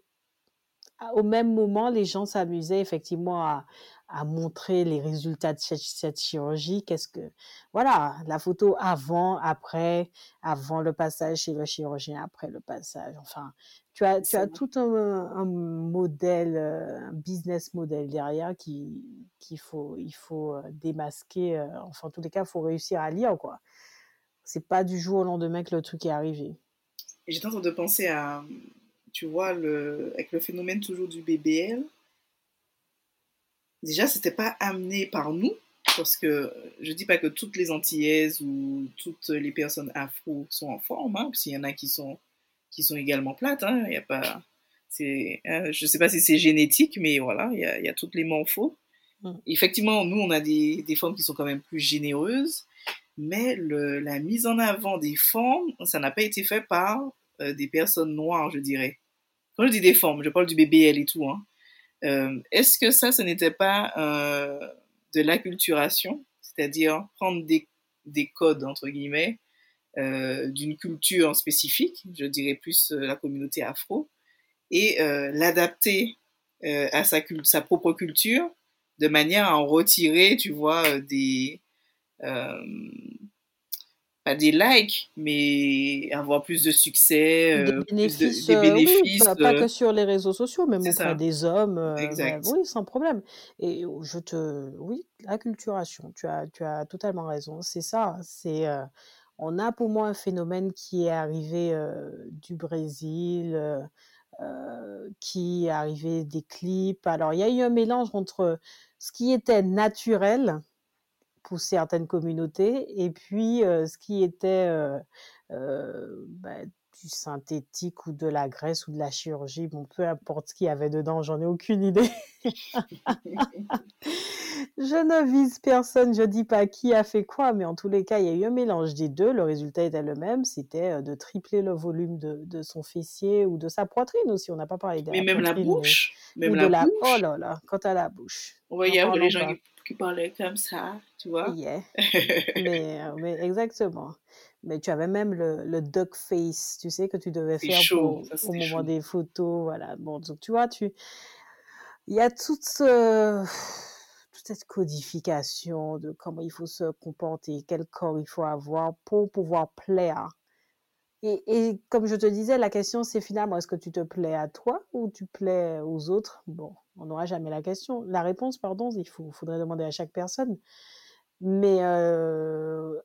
au même moment, les gens s'amusaient effectivement à, à montrer les résultats de cette, chirurgie? Qu'est-ce que, voilà, la photo avant, après, avant le passage chez le chirurgien, après le passage. Enfin, tu as, tu as tout un, modèle, euh, un business model derrière qui, qu'il faut, il faut euh, démasquer. Euh, enfin, en tous les cas, il faut réussir à lire, quoi. C'est pas du jour au lendemain que le truc est arrivé. J'étais en train de penser à, tu vois, le, avec le phénomène toujours du BBL déjà, c'était pas amené par nous, parce que je dis pas que toutes les Antillaises ou toutes les personnes afro sont en forme, hein, parce qu'il y en a qui sont, qui sont également plates, hein, y a pas, c'est, hein, je sais pas si c'est génétique, mais voilà, il y a, y a toutes les morphos. Mm. Effectivement, nous, on a des, des formes qui sont quand même plus généreuses, mais le, la mise en avant des formes, ça n'a pas été fait par euh, des personnes noires, je dirais. Quand je dis des formes, je parle du BBL et tout, hein. Euh, est-ce que ça, ce n'était pas euh, de l'acculturation, c'est-à-dire prendre des, des, codes, entre guillemets, euh, d'une culture spécifique, je dirais plus la communauté afro, et l'adapter à sa, sa, propre culture de manière à en retirer, tu vois, des, pas des likes, mais avoir plus de succès, des euh, bénéfices, des bénéfices oui, pas, que sur les réseaux sociaux, même auprès des hommes. Euh, exact. oui, sans problème. Et je te, oui, l'acculturation, tu as, tu as totalement raison. C'est ça. C'est, euh, on a pour moi un phénomène qui est arrivé du Brésil. qui est arrivé des clips. Alors, il y a eu un mélange entre ce qui était naturel, pour certaines communautés, et puis ce qui était bah, du synthétique ou de la graisse ou de la chirurgie, bon, peu importe ce qu'il y avait dedans, j'en ai aucune idée. je ne vise personne, je dis pas qui a fait quoi, mais en tous les cas, il y a eu un mélange des deux. Le résultat était le même, c'était de tripler le volume de, de, son fessier ou de sa poitrine aussi. On n'a pas parlé de Mais même la bouche, même la, bouche. Oh là là, quant à la bouche. On avoir les gens qui qui parlait comme ça, tu vois. mais, euh, mais, exactement. Mais tu avais même le, le duck face, tu sais, que tu devais faire au moment des photos. Voilà. Bon, donc tu vois, tu... il y a toute, cette codification de comment il faut se comporter, quel corps il faut avoir pour pouvoir plaire. Et, comme je te disais, la question c'est finalement est-ce que tu te plais à toi ou tu plais aux autres? Bon, on n'aura jamais la question. La réponse, pardon, il faudrait demander à chaque personne. Mais euh,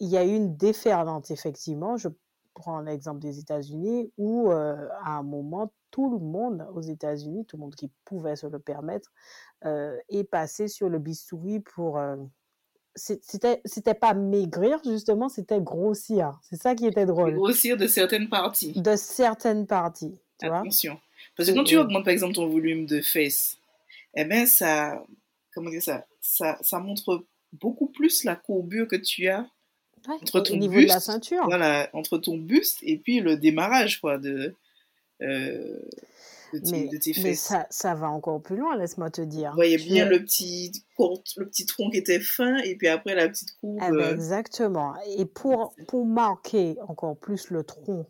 il y a une déferlante, effectivement. Je prends l'exemple des États-Unis, où euh, à un moment, tout le monde aux États-Unis, tout le monde qui pouvait se le permettre, euh, est passé sur le bistouri pour c'était c'était pas maigrir justement c'était grossir. C'est ça qui était drôle. grossir de certaines parties. De certaines parties attention. Parce que quand tu augmentes par exemple ton volume de fesses, eh ben ça, comment dire ça, ça, ça montre beaucoup plus la courbure que tu as Ouais, entre au ton niveau de la ceinture. voilà, entre ton buste et puis le démarrage quoi de euh, de tes, Mais, de tes mais fesses. ça, ça va encore plus loin, laisse-moi te dire. voyait Tu bien le petit court- le petit tronc qui était fin et puis après la petite courbe. Eh ben, euh, exactement. Et pour, pour marquer encore plus le tronc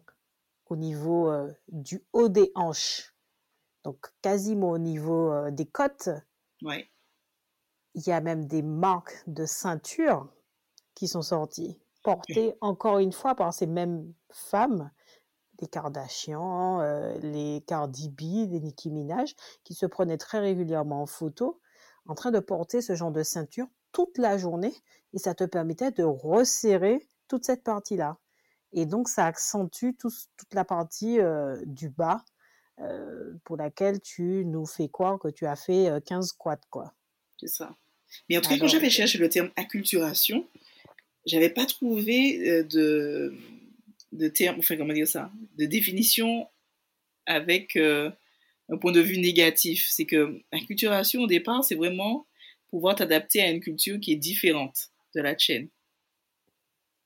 au niveau euh, du haut des hanches, donc quasiment au niveau euh, des côtes, ouais. il y a même des marques de ceinture qui sont sorties, portées encore une fois par ces mêmes femmes, les Kardashian, euh, les Cardi B, les Nicki Minaj, qui se prenaient très régulièrement en photo en train de porter ce genre de ceinture toute la journée et ça te permettait de resserrer toute cette partie-là. Et donc, ça accentue tout- toute la partie euh, du bas euh, pour laquelle tu nous fais croire que tu as fait euh, 15 squats, quoi. C'est ça. Mais en tout cas, quand j'avais cherché le terme acculturation, j'avais pas trouvé de, de enfin, comment dire ça, de définition avec euh, un point de vue négatif. C'est que acculturation, au départ, c'est vraiment pouvoir t'adapter à une culture qui est différente de la tienne.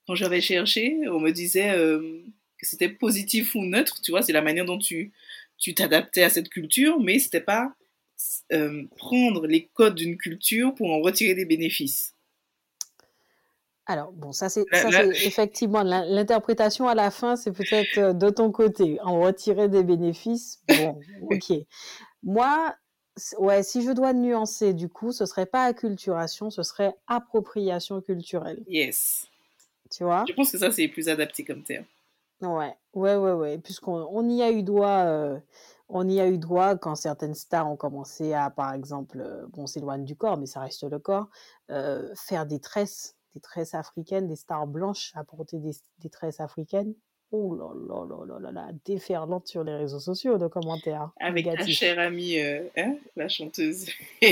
Quand j'avais cherché, on me disait euh, que c'était positif ou neutre, tu vois, c'est la manière dont tu tu t'adaptais à cette culture, mais c'était pas euh, prendre les codes d'une culture pour en retirer des bénéfices. Alors, bon, ça c'est effectivement l'in- l'interprétation à la fin, c'est peut-être euh, de ton côté. En retirer des bénéfices, bon, ok. Moi, ouais, si je dois nuancer, du coup, ce serait pas acculturation, ce serait appropriation culturelle. Yes. Tu vois? Je pense que ça, c'est plus adapté comme terme. Ouais, ouais, ouais, ouais. Puisqu'on on y a eu droit, euh, on y a eu droit quand certaines stars ont commencé à, par exemple, euh, bon, on s'éloigne du corps, mais ça reste le corps, euh, faire des tresses, des tresses africaines, des stars blanches à porter des, des tresses africaines. Oh là là là là là là, déferlante sur les réseaux sociaux de commentaires Avec ta chère amie, euh, hein, la chanteuse.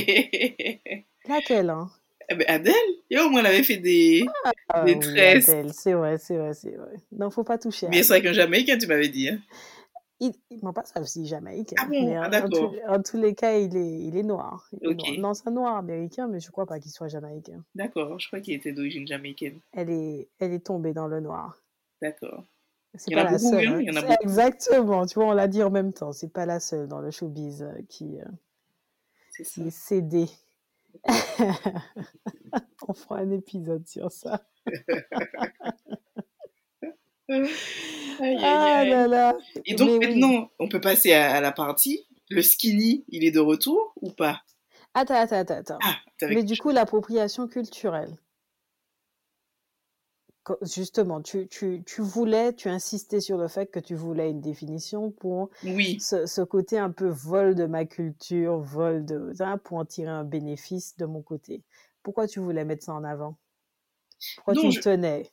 Laquelle, hein? Eh ben, Adèle, et au moins, elle avait fait des, Ah des oui, tresses. C'est vrai, c'est vrai, c'est vrai. Non, faut pas toucher Mais c'est avec un Jamaïcain, tu m'avais dit. Hein. Il, il m'a pas ça aussi jamaïcain. Ah bon? Mais Ah, en, tous, en tous les cas, il est, il est noir. Il est Ok. noir. Non, c'est un noir américain, mais je crois pas qu'il soit jamaïcain. D'accord, je crois qu'il était d'origine jamaïcaine. Elle est, elle est tombée dans le noir. D'accord. C'est Il y en pas a la beaucoup, seule. hein, hein. il y en a C'est- beaucoup. Exactement. Tu vois, on l'a dit en même temps. C'est pas la seule dans le showbiz euh, qui, euh, qui est cédée. on fera un épisode sur ça. Aïe, aïe, Ah aïe. là là. Et donc Mais oui. maintenant, on peut passer à, à la partie. Le skinny, il est de retour ou pas? Attends, attends, attends, attends. Ah, Mais du coup, l'appropriation culturelle. Justement, tu, tu, tu voulais, tu insistais sur le fait que tu voulais une définition pour Oui, ce, ce côté un peu vol de ma culture, vol de, hein, pour en tirer un bénéfice de mon côté. Pourquoi tu voulais mettre ça en avant? Pourquoi tu Non, je- tenais?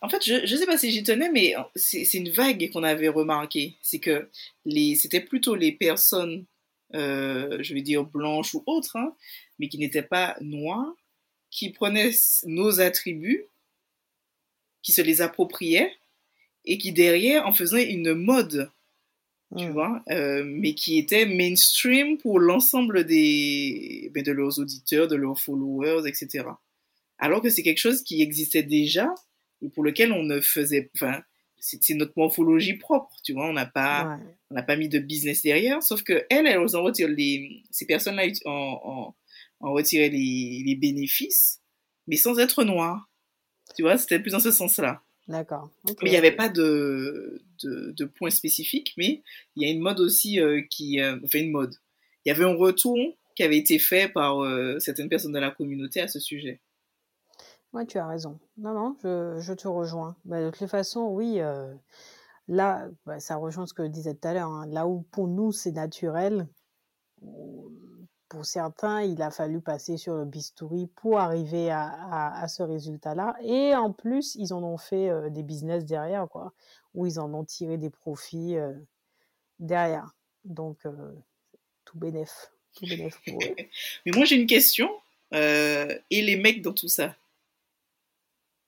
En fait, je ne sais pas si j'y tenais, mais c'est une vague qu'on avait remarqué. C'est que c'était plutôt les personnes, euh, je vais dire blanches ou autres, hein, mais qui n'étaient pas noires, qui prenaient nos attributs, qui se les appropriaient, et qui derrière en faisaient une mode, tu Hmm. vois, euh, mais qui était mainstream pour l'ensemble des, ben, de leurs auditeurs, de leurs followers, etc. Alors que c'est quelque chose qui existait déjà et pour lequel on ne faisait, enfin, c'est notre morphologie propre, tu vois, on n'a pas, Ouais. on n'a pas mis de business derrière, sauf que elles, elles retirent les, ces personnes-là en, en, en retiraient les, les bénéfices, mais sans être noires, tu vois, c'était plus dans ce sens-là. D'accord. Mais il n'y avait pas de, de, de point spécifique, mais il y a une mode aussi euh, qui, euh, enfin une mode. Il y avait un retour qui avait été fait par euh, certaines personnes de la communauté à ce sujet. Ouais, tu as raison. Non, non, je, je te rejoins. Bah, de toute façon, oui, euh, là, bah, ça rejoint ce que je disais tout à l'heure. hein. Là où pour nous, c'est naturel, ou- pour certains, il a fallu passer sur le bistouri pour arriver à, à, ce résultat-là. Et en plus, ils en ont fait euh, des business derrière, quoi, où ils en ont tiré des profits euh, derrière. Donc, tout bénef, tout. Mais moi j'ai une question, et les mecs dans tout ça?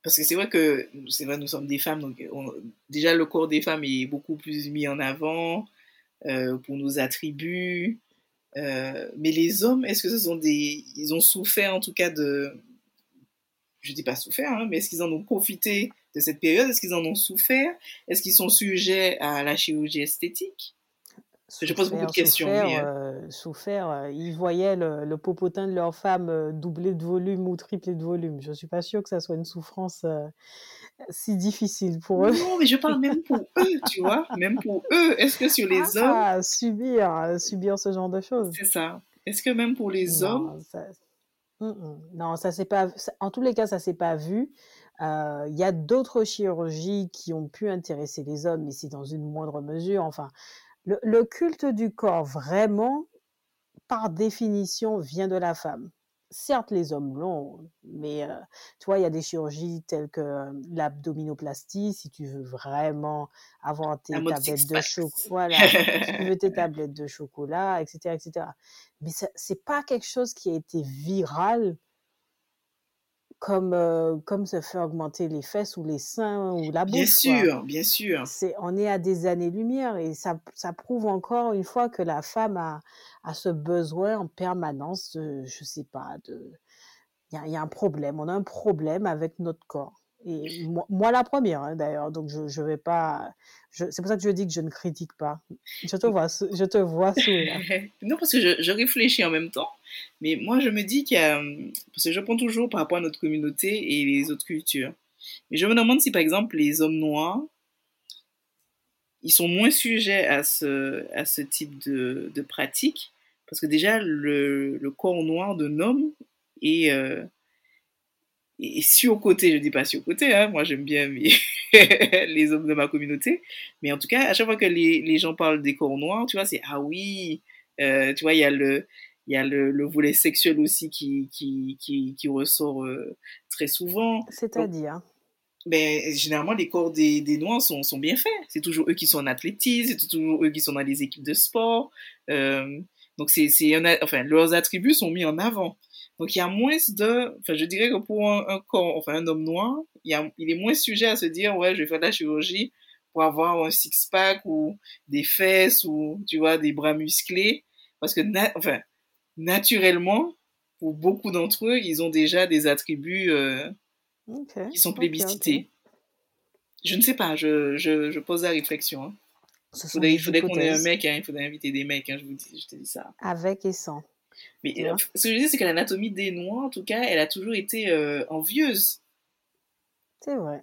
Parce que c'est vrai que c'est vrai, nous sommes des femmes, donc on- déjà le corps des femmes est beaucoup plus mis en avant euh, pour nos attributs. Euh, mais les hommes, est-ce que ce sont des, ils ont souffert en tout cas de, je dis pas souffert, hein, mais est-ce qu'ils en ont profité de cette période? Est-ce qu'ils en ont souffert? Est-ce qu'ils sont sujets à la chirurgie esthétique? Je pose beaucoup de questions. Souffert, mais, euh... souffert euh, ils voyaient le, le, popotin de leur femme euh, doubler de volume ou tripler de volume. Je suis pas sûre que ça soit une souffrance euh, si difficile pour eux. Non, mais je parle même pour eux, tu vois, même pour eux. Est-ce que sur les ah, hommes, subir, subir ce genre de choses. C'est ça. Est-ce que même pour les non, hommes, ça... mm -mm. non, ça s'est pas. En tous les cas, ça s'est pas vu. Il euh, y a d'autres chirurgies qui ont pu intéresser les hommes, mais c'est dans une moindre mesure. Enfin, le, le, culte du corps, vraiment, par définition, vient de la femme. Certes, les hommes l'ont, mais euh, tu vois, il y a des chirurgies telles que euh, l'abdominoplastie, si tu veux vraiment avoir tes tablettes de chocolat, voilà, si tu veux tes tablettes de chocolat, etc., etc. Mais c'est pas quelque chose qui a été viral comme, euh, comme se fait augmenter les fesses ou les seins ou la bouche. Bien sûr, quoi. bien sûr. C'est, on est à des années-lumière et ça, ça prouve encore une fois que la femme a, a ce besoin en permanence de, je sais pas, de, il y a, un problème. On a un problème avec notre corps. Et moi, la première, hein, d'ailleurs. Donc, je, je vais pas. C'est pour ça que je dis que je ne critique pas. Je te vois, je te vois sourire. non, parce que je, réfléchis en même temps. Mais moi, je me dis qu'il y a. Parce que je prends toujours par rapport à notre communauté et les autres cultures. Mais je me demande si, par exemple, les hommes noirs, ils sont moins sujets à ce, à ce type de, de pratique. Parce que déjà, le, le corps noir d'un homme est. Euh, et surcoté, je dis pas surcoté, hein, moi j'aime bien mes les hommes de ma communauté, mais en tout cas, à chaque fois que les, les gens parlent des corps noirs, tu vois, c'est ah oui, euh, tu vois, il y a le il y a le, le, volet sexuel aussi qui, qui, qui, qui ressort euh, très souvent. C'est-à-dire? Ben, généralement, les corps des, des Noirs sont, sont bien faits. C'est toujours eux qui sont en athlétisme, c'est toujours eux qui sont dans les équipes de sport. Euh, donc, c'est, enfin, leurs attributs sont mis en avant. Donc, il y a moins de, enfin, je dirais que pour un, un, corps, enfin, un homme noir, il, y a, il est moins sujet à se dire, ouais, je vais faire de la chirurgie pour avoir un six-pack ou des fesses ou, tu vois, des bras musclés. Parce que, na enfin, naturellement, pour beaucoup d'entre eux, ils ont déjà des attributs euh, okay, qui sont plébiscités. Okay, okay. Je ne sais pas, je, je, je pose la réflexion. Hein. Faudrait, il faudrait qu'on ait un mec, hein, il faudrait inviter des mecs, hein, je, vous dis, je te dis ça. Avec et sans. Mais euh, ce que je dire, c'est que l'anatomie des Noirs, en tout cas, elle a toujours été euh, envieuse. C'est vrai.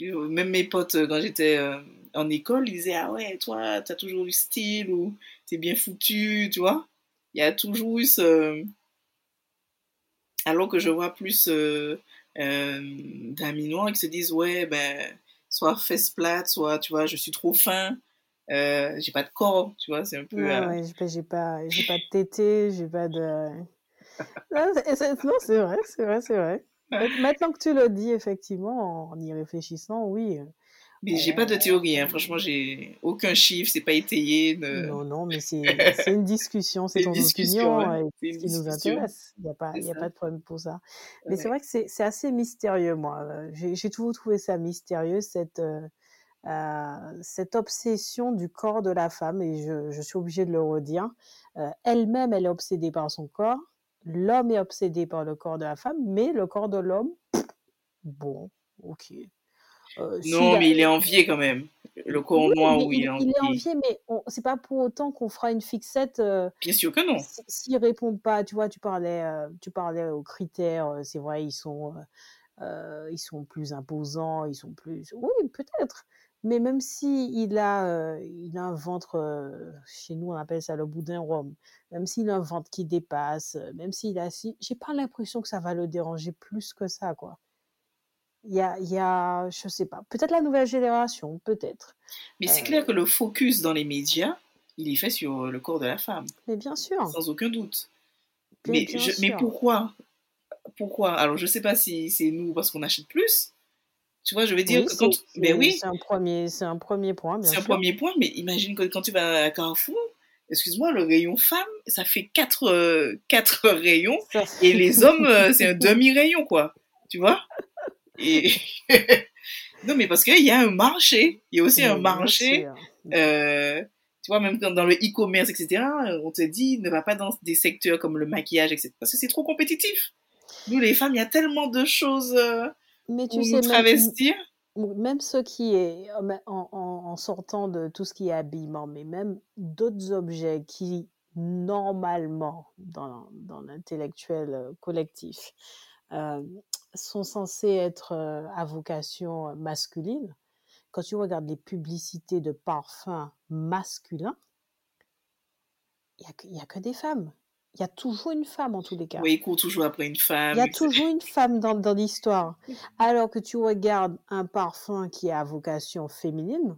Même mes potes, euh, quand j'étais euh, en école, ils disaient Ah ouais, toi, t'as toujours du style ou t'es bien foutu, tu vois. Il y a toujours eu ce. Alors que je vois plus euh, d'amis noirs qui se disent Ouais, ben, soit fesses plates, soit, tu vois, je suis trop fin. Euh, j'ai pas de corps, tu vois, c'est un peu. Ouais, euh... ouais, j'ai pas, j'ai pas de tété, j'ai pas de. non, c'est vrai, c'est vrai, c'est vrai. Maintenant que tu le dis, effectivement, en y réfléchissant, oui. Mais j'ai pas de théorie, hein. franchement, j'ai aucun chiffre, c'est pas étayé. Non, non, mais c'est une discussion, c'est ton opinion hein, et ce qui nous intéresse. Il n'y a, pas, y a pas de problème pour ça. Mais ouais. c'est vrai que c'est assez mystérieux, moi. J'ai toujours trouvé ça mystérieux, cette, euh, cette obsession du corps de la femme, et je, je suis obligée de le redire. Euh, Elle-même, elle est obsédée par son corps. L'homme est obsédé par le corps de la femme, mais le corps de l'homme, bon, ok. Euh, non, si mais il est envié quand même. Le corps oui, noir, oui, il, est envié. Il est envié, mais c'est pas pour autant qu'on fera une fixette. Euh, Bien sûr que non. S'il si, répond pas, tu vois, tu parlais, euh, tu parlais aux critères, c'est vrai, ils sont, euh, ils sont plus imposants, ils sont plus. Oui, peut-être. Mais même si il a, euh, il a un ventre, euh, chez nous on appelle ça le boudin rhum, même s'il a un ventre qui dépasse, même s'il a, si, j'ai pas l'impression que ça va le déranger plus que ça, quoi. Il y a, il y a, je sais pas, peut-être la nouvelle génération, peut-être. Mais c'est clair que le focus dans les médias, il est fait sur le corps de la femme. Mais bien sûr. Sans aucun doute. Mais, je, mais pourquoi Pourquoi? Alors je sais pas si c'est nous parce qu'on achète plus tu vois, je vais dire oui, que quand. Ben oui. C'est un, premier, un premier point. C'est un premier point, mais imagine que quand tu vas à Carrefour, excuse-moi, le rayon femme, ça fait quatre, euh, quatre rayons, et les hommes, euh, c'est un demi-rayon, quoi. Tu vois? Et... Non, mais parce qu'il y a un marché. Il y a aussi oui, un marché. Euh, tu vois, même dans le e-commerce, etc., on te dit ne va pas dans des secteurs comme le maquillage, etc. Parce que c'est trop compétitif. Nous, les femmes, il y a tellement de choses Mais tu où sais, même, ce qui est, en, en- en sortant de tout ce qui est habillement, mais même d'autres objets qui, normalement, dans, dans l'intellectuel collectif, euh, sont censés être euh, à vocation masculine, quand tu regardes les publicités de parfums masculins, il n'y a, a que des femmes. Il y a toujours une femme en tous les cas. Oui, il court toujours après une Il femme. y a etc. toujours une femme dans, dans l'histoire. Alors que tu regardes un parfum qui a vocation féminine,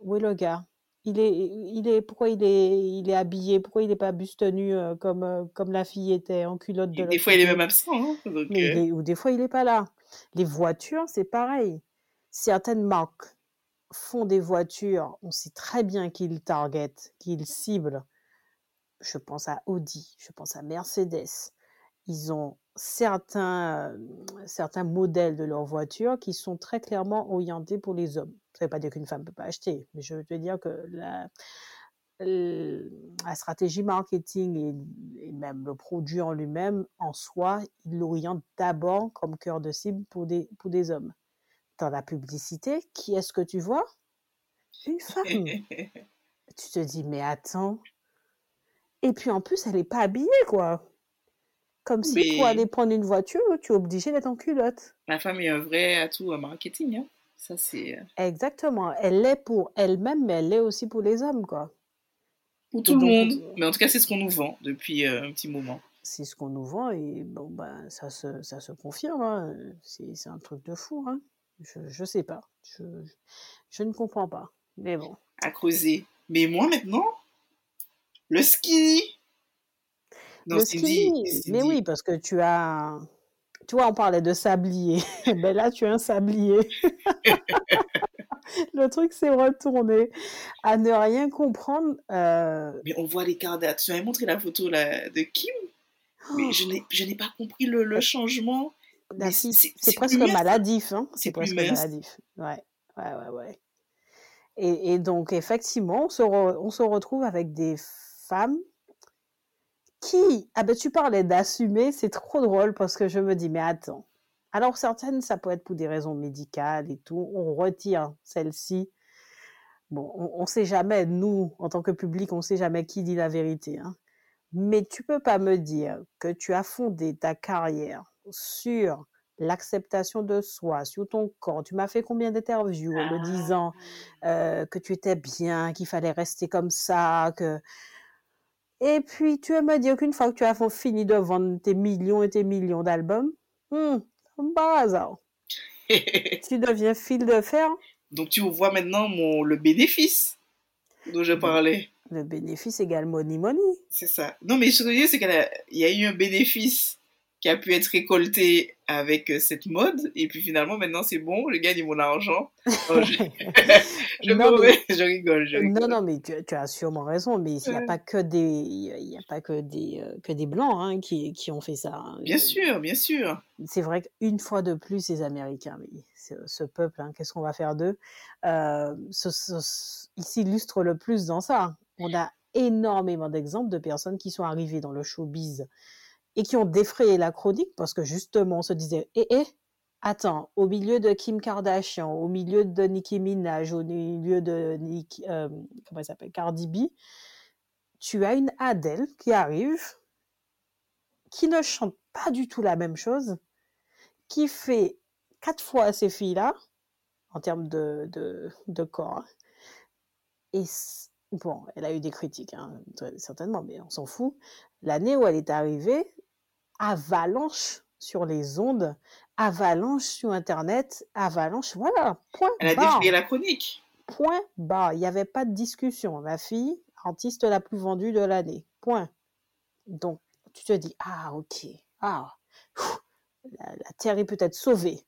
où est le gars? Il est, il est, pourquoi il est, il est habillé? Pourquoi il n'est pas buste nu euh, comme, euh, comme la fille était en culotte de Et des fois, il est même absent. hein. Donc, Mais il euh, est- ou des fois, il n'est pas là. Les voitures, c'est pareil. Certaines marques font des voitures, on sait très bien qu'ils targetent, qu'ils ciblent. Je pense à Audi, je pense à Mercedes. Ils ont certains, euh, certains modèles de leurs voitures qui sont très clairement orientés pour les hommes. Ça ne veut pas dire qu'une femme ne peut pas acheter, mais je veux te dire que la, la stratégie marketing et, et même le produit en lui-même, en soi, il l'oriente d'abord comme cœur de cible pour des, pour des hommes. Dans la publicité, qui est-ce que tu vois? Une femme. tu te dis, mais attends. Et puis en plus, elle n'est pas habillée, quoi. Comme si pour Mais aller prendre une voiture, tu es obligé d'être en culotte. la femme est un vrai atout en marketing. Hein. Ça, c'est euh, Exactement. Elle l'est pour elle-même, mais elle l'est aussi pour les hommes, quoi. pour tout le monde. Mais en tout cas, c'est ce qu'on nous vend depuis euh, un petit moment. c'est ce qu'on nous vend et bon, ben, ça se, ça se confirme. hein. C'est, c'est un truc de fou. Hein. Je, je sais pas. Je, je ne comprends pas. Mais bon. À creuser. Mais moi, maintenant, le ski. Non, Le ski, mais oui, parce que tu as. Tu vois, on parlait de sablier. ben là, tu as un sablier. Le truc s'est retourné à ne rien comprendre. euh, Mais on voit les Kardashians. Tu m'avais montré la photo là, de Kim. Mais je n'ai, pas compris le, le changement. fille, c'est, presque maladif. Hein? C'est presque maladif. Ouais, ouais, ouais, ouais. Et, et donc, effectivement, on se, re- on se retrouve avec des qui? Ah ben, tu parlais d'assumer, c'est trop drôle parce que je me dis, mais attends. Alors, certaines, ça peut être pour des raisons médicales et tout. On retire celle-ci. Bon, on ne sait jamais, nous, en tant que public, on ne sait jamais qui dit la vérité. Hein. Mais tu peux pas me dire que tu as fondé ta carrière sur l'acceptation de soi, sur ton corps. Tu m'as fait combien d'interviews en me Ah. disant euh, que tu étais bien, qu'il fallait rester comme ça, que... Et puis tu vas me dire qu'une fois que tu as fini de vendre tes millions et tes millions d'albums, hmm, par hasard, tu deviens fil de fer. Donc tu vois maintenant mon, le bénéfice dont je parlais. le bénéfice égale money money. C'est ça. Non, mais ce que je veux dire, c'est qu'il y a eu un bénéfice qui a pu être récolté avec euh, cette mode. Et puis finalement, maintenant, c'est bon, je gagne mon argent. Oh, je, non, mais je rigole, je Non, rigole. non, mais tu, tu as sûrement raison, mais il n'y a pas que des, il y a pas que des, que des blancs hein, qui, qui ont fait ça. hein. Bien sûr, bien sûr. C'est vrai qu'une fois de plus, les Américains, mais ce, ce peuple, hein, qu'est-ce qu'on va faire d'eux? Euh, ce- ce- Ils s'illustrent le plus dans ça. On a énormément d'exemples de personnes qui sont arrivées dans le showbiz et qui ont défrayé la chronique parce que justement, on se disait, eh, eh, attends, au milieu de Kim Kardashian, au milieu de Nicki Minaj, au milieu de Nick, euh, comment elle s'appelle, Cardi B, tu as une Adele qui arrive, qui ne chante pas du tout la même chose, qui fait quatre fois ces filles-là, en termes de, de, corps. hein. Et bon, elle a eu des critiques, hein, certainement, mais on s'en fout. L'année où elle est arrivée, avalanche sur les ondes, avalanche sur Internet, avalanche, voilà, point Elle a défrayé la chronique. point barre. Il n'y avait pas de discussion. La fille, artiste la plus vendue de l'année, point. Donc, tu te dis, ah, ok, ah, la, la terre est peut-être sauvée.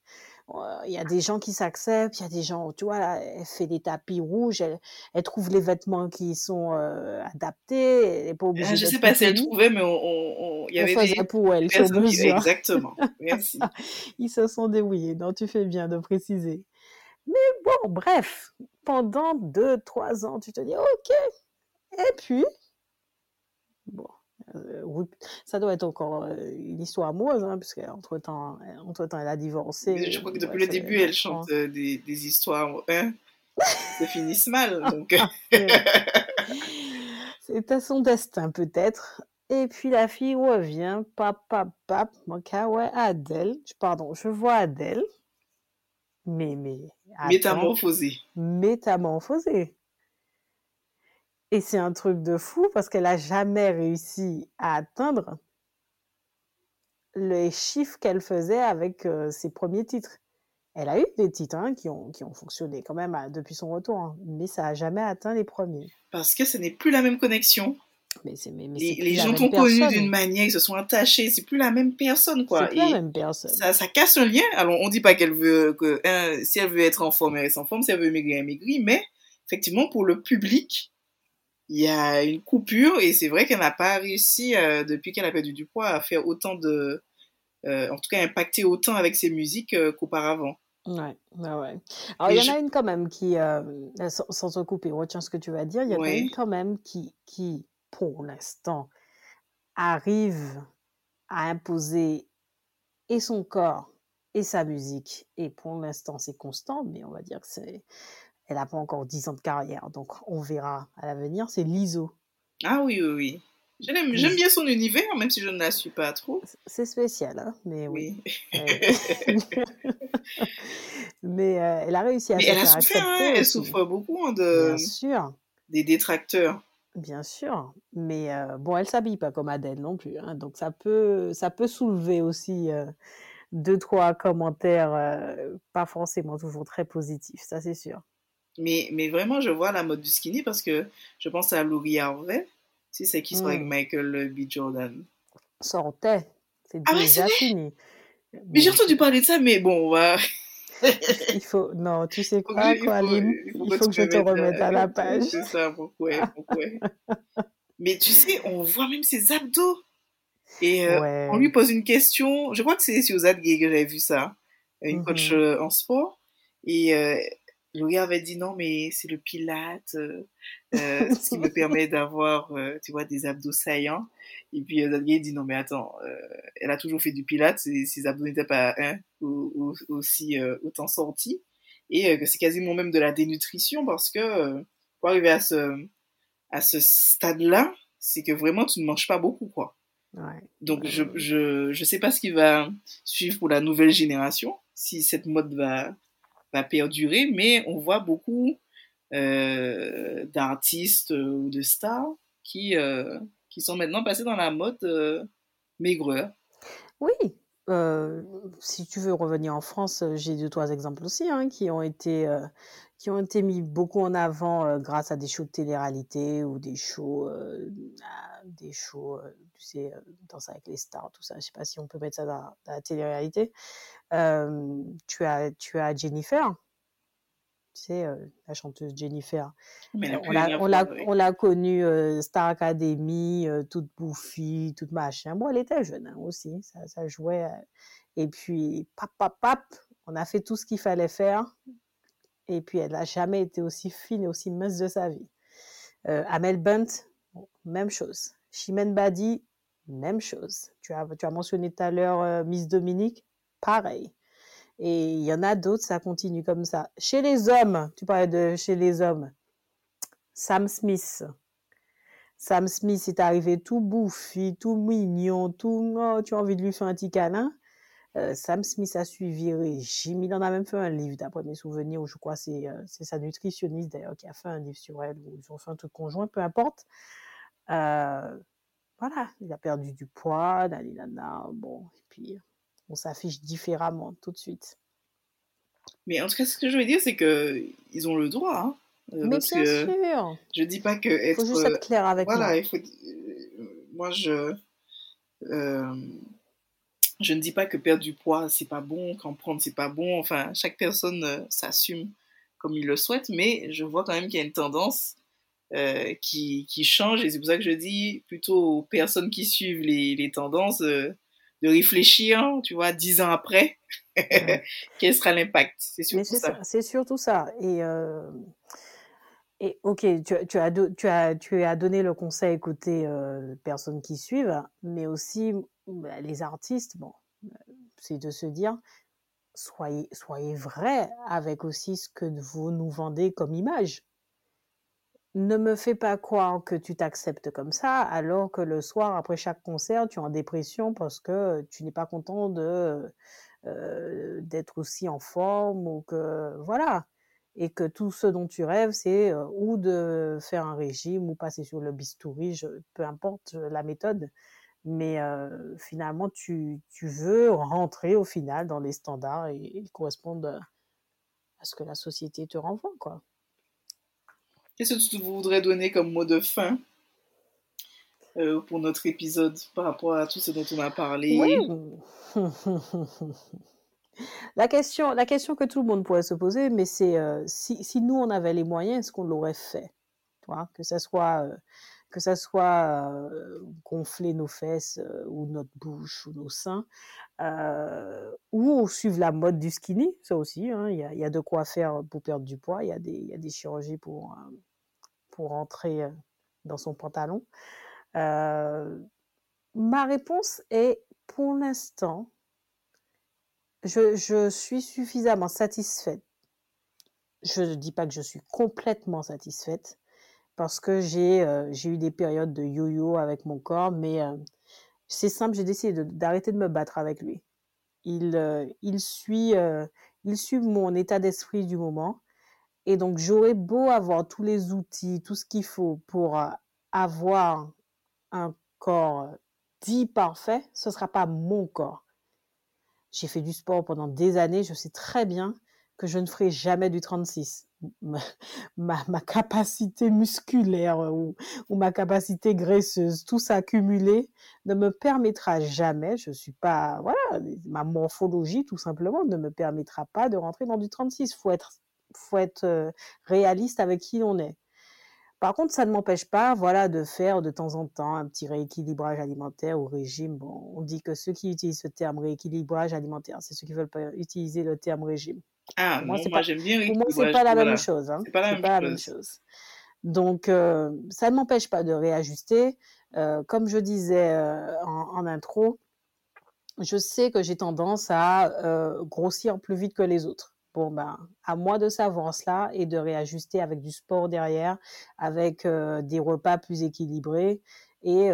Il y a des gens qui s'acceptent, il y a des gens, tu vois, là, elle fait des tapis rouges, elle, elle trouve les vêtements qui sont euh, adaptés, elle n'est pas Ah, obligée je sais pas si elle trouvait, mais on, il y On avait faisait des pour elle sur mesure. Exactement. Merci. Ils se sont débrouillés. Non, tu fais bien de préciser. Mais bon, bref, pendant deux, trois ans, tu te dis, OK. Et puis, bon, ça doit être encore euh, une histoire amoureuse, hein, parce qu'entre-temps, entre temps, elle a divorcé. je crois que depuis le début, elle chante euh, des, des, histoires hein, qui finissent mal. Donc... à son destin, peut-être. Et puis la fille revient, pap, pap, pap, ouais, Adèle, pardon, je vois Adèle, mais, mais. Métamorphosée. Métamorphosée. Et c'est un truc de fou parce qu'elle a jamais réussi à atteindre les chiffres qu'elle faisait avec euh, ses premiers titres. Elle a eu des titres hein, qui, ont, qui ont fonctionné quand même euh, depuis son retour, hein, mais ça n'a jamais atteint les premiers. Parce que ce n'est plus la même connexion. Mais mais, les, les gens t'ont connu d'une manière, ils se sont attachés, c'est plus la même personne, quoi. C'est plus la même personne. Ça, ça, casse un lien. Alors, on dit pas qu'elle veut, que, hein, si elle veut être en forme, elle reste en forme, si elle veut maigrir, elle maigrit, mais effectivement, pour le public, il y a une coupure et c'est vrai qu'elle n'a pas réussi, euh, depuis qu'elle a perdu du poids, à faire autant de, euh, en tout cas, impacter autant avec ses musiques euh, qu'auparavant. Ouais, ouais, ouais. Alors, il y en a une quand même qui, sans, sans te couper, retiens ce que tu vas dire, il y en a une quand même qui, qui pour l'instant, arrive à imposer et son corps et sa musique. Et pour l'instant, c'est constant, mais on va dire que c'est, elle n'a pas encore 10 ans de carrière, donc on verra à l'avenir. C'est l'ISO. Ah oui, oui, oui. J'aime, bien son univers, même si je ne la suis pas trop. C'est spécial, hein, mais oui. mais euh, elle a réussi à mais elle a souffert, hein, elle souffre beaucoup hein, de, bien sûr. des détracteurs. Bien sûr, mais euh, bon, elle s'habille pas comme Adèle non plus, hein, donc ça peut, ça peut soulever aussi euh, deux trois commentaires, pas forcément toujours très positifs, ça c'est sûr. Mais, mais vraiment, je vois la mode du skinny parce que je pense à Laurie Harvey si c'est qui soit avec. Michael B. Jordan? Sortait. C'est ah déjà fini. Mais j'ai entendu parler de ça, mais bon, on va. il faut. Non, tu sais quoi, il faut, il faut, que, je te remette à la page. C'est ça, pourquoi, pourquoi? mais tu sais, on voit même ses abdos. Et euh, on lui pose une question. Je crois que c'est sur Gay que j'avais vu ça. Une coach mmh euh, en sport. Et euh, Louis avait dit non, mais c'est le pilate, euh, euh ce qui me permet d'avoir, euh, tu vois, des abdos saillants. Et puis euh, dit non, mais attends, elle a toujours fait du pilate, ses, ses abdos n'étaient pas hein, aussi autant sortis. Et que c'est quasiment même de la dénutrition parce que pour arriver à ce, à ce stade-là, c'est que vraiment tu ne manges pas beaucoup, quoi. Ouais. Donc je, je, je sais pas ce qui va suivre pour la nouvelle génération, si cette mode va va perdurer, mais on voit beaucoup euh, d'artistes ou de stars qui, euh, qui sont maintenant passés dans la mode euh, maigreur. Oui, si tu veux revenir en France, j'ai deux, trois exemples aussi hein, qui, ont été, qui ont été mis beaucoup en avant grâce à des shows de télé-réalité ou des shows, des shows tu sais, Danse avec les stars, tout ça. Je sais pas si on peut mettre ça dans, la télé-réalité. tu, as, tu as Jennifer, tu sais, la chanteuse Jennifer. Mais on l'a, on, l'a, on l'a connue Star Academy, toute bouffie, toute machin. Bon, elle était jeune hein, aussi, ça, ça jouait. et puis, pap, pap, pap, on a fait tout ce qu'il fallait faire. Et puis, elle n'a jamais été aussi fine et aussi mince de sa vie. Amel Bunt, même chose. Chimène Badi, même chose. Tu as, tu as mentionné tout à l'heure euh, Miss Dominique, pareil. Et il y en a d'autres, ça continue comme ça. Chez les hommes, tu parlais de chez les hommes, Sam Smith. Sam Smith est arrivé tout bouffi, tout mignon, tout, oh, tu as envie de lui faire un petit câlin. Euh, Sam Smith a suivi régime. Il en a même fait un livre, d'après mes souvenirs, où je crois c'est euh, c'est sa nutritionniste d'ailleurs qui a fait un livre sur elle, où ils ont fait un truc conjoint, peu importe. Euh, voilà, il a perdu du poids, nanana, bon, et puis on s'affiche différemment tout de suite. Mais en tout cas, ce que je veux dire, c'est que ils ont le droit. Hein, Mais bien sûr. Je dis pas que être. Il faut juste être clair avec voilà, moi. Il faut, moi, je. Je ne dis pas que perdre du poids, c'est pas bon, qu'en prendre, c'est pas bon. Enfin, chaque personne s'assume comme il le souhaite, mais je vois quand même qu'il y a une tendance euh, qui, qui change. Et c'est pour ça que je dis plutôt aux personnes qui suivent les, les tendances euh, de réfléchir, tu vois, dix ans après, quel sera l'impact. C'est surtout ça. C'est surtout ça. Et, euh, et ok, tu, tu, as, tu, as, tu as donné le conseil côté euh, personnes qui suivent, mais aussi bah, les artistes, bon, c'est de se dire, soyez, soyez vrai avec aussi ce que vous nous vendez comme image. Ne me fais pas croire que tu t'acceptes comme ça, alors que le soir, après chaque concert, tu es en dépression parce que tu n'es pas content de euh, d'être aussi en forme ou que voilà, et que tout ce dont tu rêves, c'est euh, ou de faire un régime ou passer sur le bistouri, peu importe la méthode, mais euh, finalement, tu, tu, veux rentrer au final dans les standards et, et correspondre à ce que la société te renvoie, quoi. Qu'est-ce que tu voudrais donner comme mot de fin euh, pour notre épisode par rapport à tout ce dont on a parlé? Oui. la, question, la question que tout le monde pourrait se poser, mais c'est euh, si, si, nous on avait les moyens, est-ce qu'on l'aurait fait? Que ce soit, que ça soit gonfler nos fesses ou notre bouche ou nos seins, ou suivre la mode du skinny, ça aussi, hein, il y, a, de quoi faire pour perdre du poids, il y, a des, chirurgies pour, pour rentrer dans son pantalon. Ma réponse est pour l'instant, je, suis suffisamment satisfaite. Je ne dis pas que je suis complètement satisfaite parce que j'ai euh, eu des périodes de yo-yo avec mon corps, mais euh, c'est simple, j'ai décidé d'arrêter de, me battre avec lui. Il, euh, suit, il suit mon état d'esprit du moment et donc, j'aurais beau avoir tous les outils, tout ce qu'il faut pour avoir un corps dit parfait, ce ne sera pas mon corps. J'ai fait du sport pendant des années, je sais très bien que je ne ferai jamais du 36. Ma, ma, capacité musculaire ou, ou, ma capacité graisseuse, tout ça accumulé, ne me permettra jamais, je suis pas, voilà, ma morphologie tout simplement ne me permettra pas de rentrer dans du 36. Il faut être faut être réaliste avec qui on est. Par contre, ça ne m'empêche pas, voilà, de faire de temps en temps un petit rééquilibrage alimentaire ou régime. Bon, on dit que ceux qui utilisent ce terme rééquilibrage alimentaire, c'est ceux qui veulent pas utiliser le terme régime. Ah, moi, moi j'aime bien Pour moi, c'est pas la même chose. C'est pas, la même, chose. Donc, euh, ça ne m'empêche pas de réajuster. Euh, comme je disais euh, en, en, intro, je sais que j'ai tendance à grossir plus vite que les autres. Bon, ben, à moi de savoir cela et de réajuster avec du sport derrière, avec des repas plus équilibrés. Et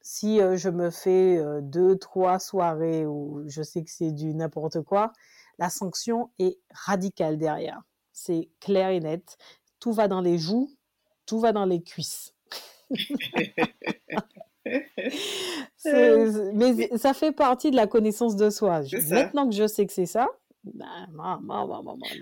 si je me fais deux, trois soirées où je sais que c'est du n'importe quoi, la sanction est radicale derrière. C'est clair et net. Tout va dans les joues, tout va dans les cuisses. mais ça fait partie de la connaissance de soi. Maintenant que je sais que c'est ça, bah, bah, bah,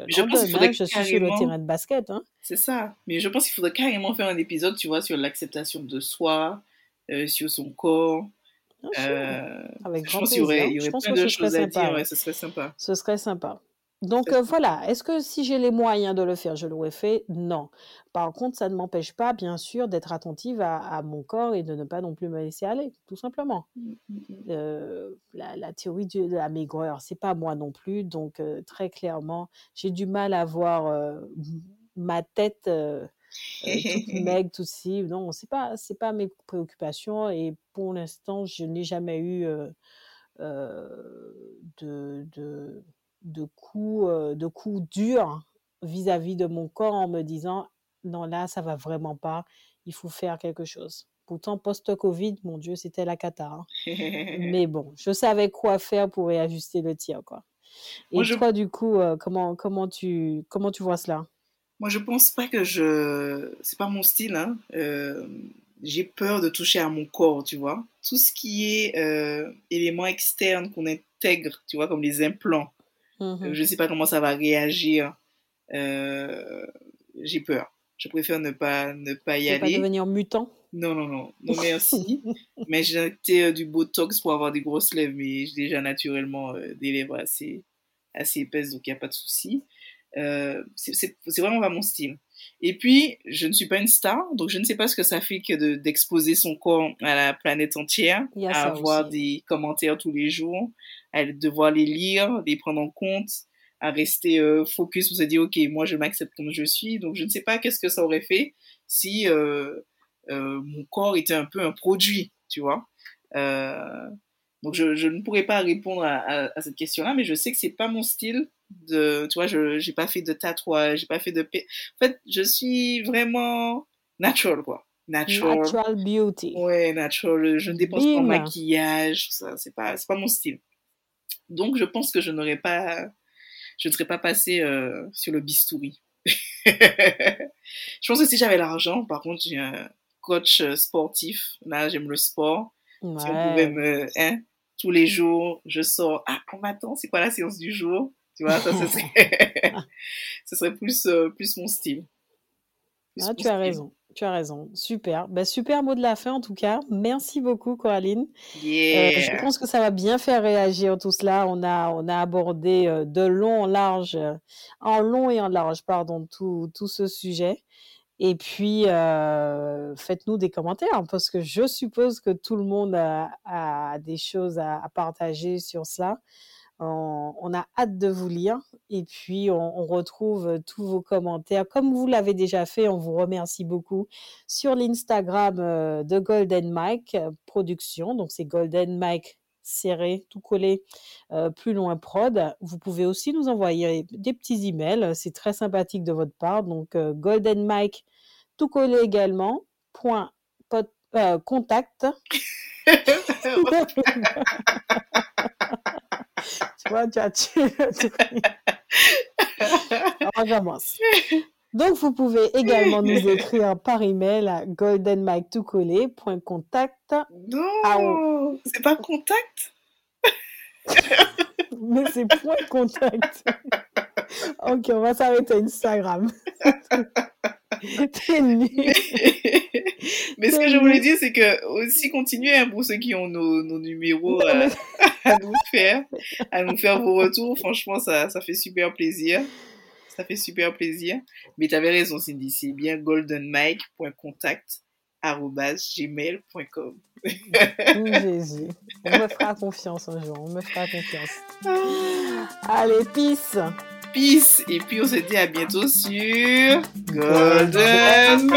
je pense qu'il faudrait je suis sur le terrain de basket. Hein. C'est ça. Mais je pense qu'il faudrait carrément faire un épisode, tu vois, sur l'acceptation de soi, euh, sur son corps. Euh, Avec je grand pense qu'il y aurait, il y aurait je pense plein que de ce serait choses à sympa, dire. ouais. Ce serait sympa. Ce serait sympa. Donc euh, voilà, est-ce que si j'ai les moyens de le faire, je l'aurais fait? Non. Par contre, ça ne m'empêche pas, bien sûr, d'être attentive à, à mon corps et de ne pas non plus me laisser aller, tout simplement. Mm, mm, mm. Euh, la, la théorie de, de la maigreur, c'est pas moi non plus, donc euh, très clairement, j'ai du mal à voir ma tête toute maigre, toute ci. Non, c'est pas, c'est pas mes préoccupations et pour l'instant, je n'ai jamais eu euh, euh, de, de, de coups, euh, de coups durs vis-à-vis de mon corps en me disant non là ça va vraiment pas, il faut faire quelque chose. Pourtant post-Covid, mon Dieu, c'était la cata. hein. Mais bon, je savais quoi faire pour réajuster le tir quoi. Et Moi, je- toi du coup, comment comment tu comment tu vois cela? Moi, je pense pas que je. C'est pas mon style, hein. Euh, J'ai peur de toucher à mon corps, tu vois. Tout ce qui est euh, éléments externes qu'on intègre, tu vois, comme les implants. Mhm. Euh, Je sais pas comment ça va réagir. Euh, J'ai peur. Je préfère ne pas, ne pas y Tu veux pas aller. devenir mutant? Non, non, non. Non, merci. mais j'ai euh, du Botox pour avoir des grosses lèvres, mais j'ai déjà naturellement des lèvres assez, assez épaisses, donc il n'y a pas de souci. Euh, c'est vraiment pas mon style. Et puis, je ne suis pas une star, donc je ne sais pas ce que ça fait que d'exposer son corps à la planète entière, à avoir des commentaires tous les jours, à devoir les lire, les prendre en compte, à rester euh, focus pour se dire, OK, moi je m'accepte comme je suis. Donc, je ne sais pas qu'est-ce que ça aurait fait si euh, euh, mon corps était un peu un produit, tu vois. Euh, donc je, je, ne pourrais pas répondre à, à, à cette question-là, mais je sais que c'est pas mon style de, tu vois, je j'ai pas fait de tatouage, j'ai pas fait de, en fait, je suis vraiment natural quoi. Natural. Natural beauty. Ouais, natural. Je ne dépense pas en maquillage, ça, c'est pas, c'est pas mon style. Donc je pense que je n'aurais pas, je ne serais pas passé euh, sur le bistouri. je pense que si j'avais l'argent, par contre, j'ai un coach euh, sportif. Là, j'aime le sport. Ouais. Si on pouvait me, hein, tous les jours, je sors. Ah, on m'attend, c'est quoi la séance du jour? Tu vois, ça, ce serait, ce serait plus, euh, plus mon style. ah, tu as raison. Tu as raison. Super. Ben, super mot de la fin, en tout cas. Merci beaucoup, Coraline. Euh, je pense que ça va bien faire réagir tout cela. On a, on a abordé euh, de long en large, en long et en large, pardon, tout, tout ce sujet. Et puis, faites-nous des commentaires parce que je suppose que tout le monde a, des choses à, partager sur cela. On, a hâte de vous lire et puis on, retrouve tous vos commentaires. Comme vous l'avez déjà fait, on vous remercie beaucoup sur l'Instagram de Golden Mike Production. Donc c'est Golden Mike serré, tout collé, plus loin prod. Vous pouvez aussi nous envoyer des petits emails. C'est très sympathique de votre part. Donc Golden Mike tout collé également. Point contact. tu vois, tu as tué On commence. Donc, vous pouvez également nous écrire par email à goldenmike.contact. Non, c'est pas contact Mais c'est point contact. ok, on va s'arrêter à Instagram. T'es nul. Mais ce que je voulais dire, c'est que aussi continuez hein, pour ceux qui ont nos, nos numéros euh, à nous faire, à nous faire vos retours. Franchement, ça, ça fait super plaisir. Ça fait super plaisir. Mais tu avais raison, Cindy. C'est bien gmail.com. Jésus. On me fera confiance un jour, on me fera confiance. Allez, peace. Peace. Et puis on se dit à bientôt sur Golden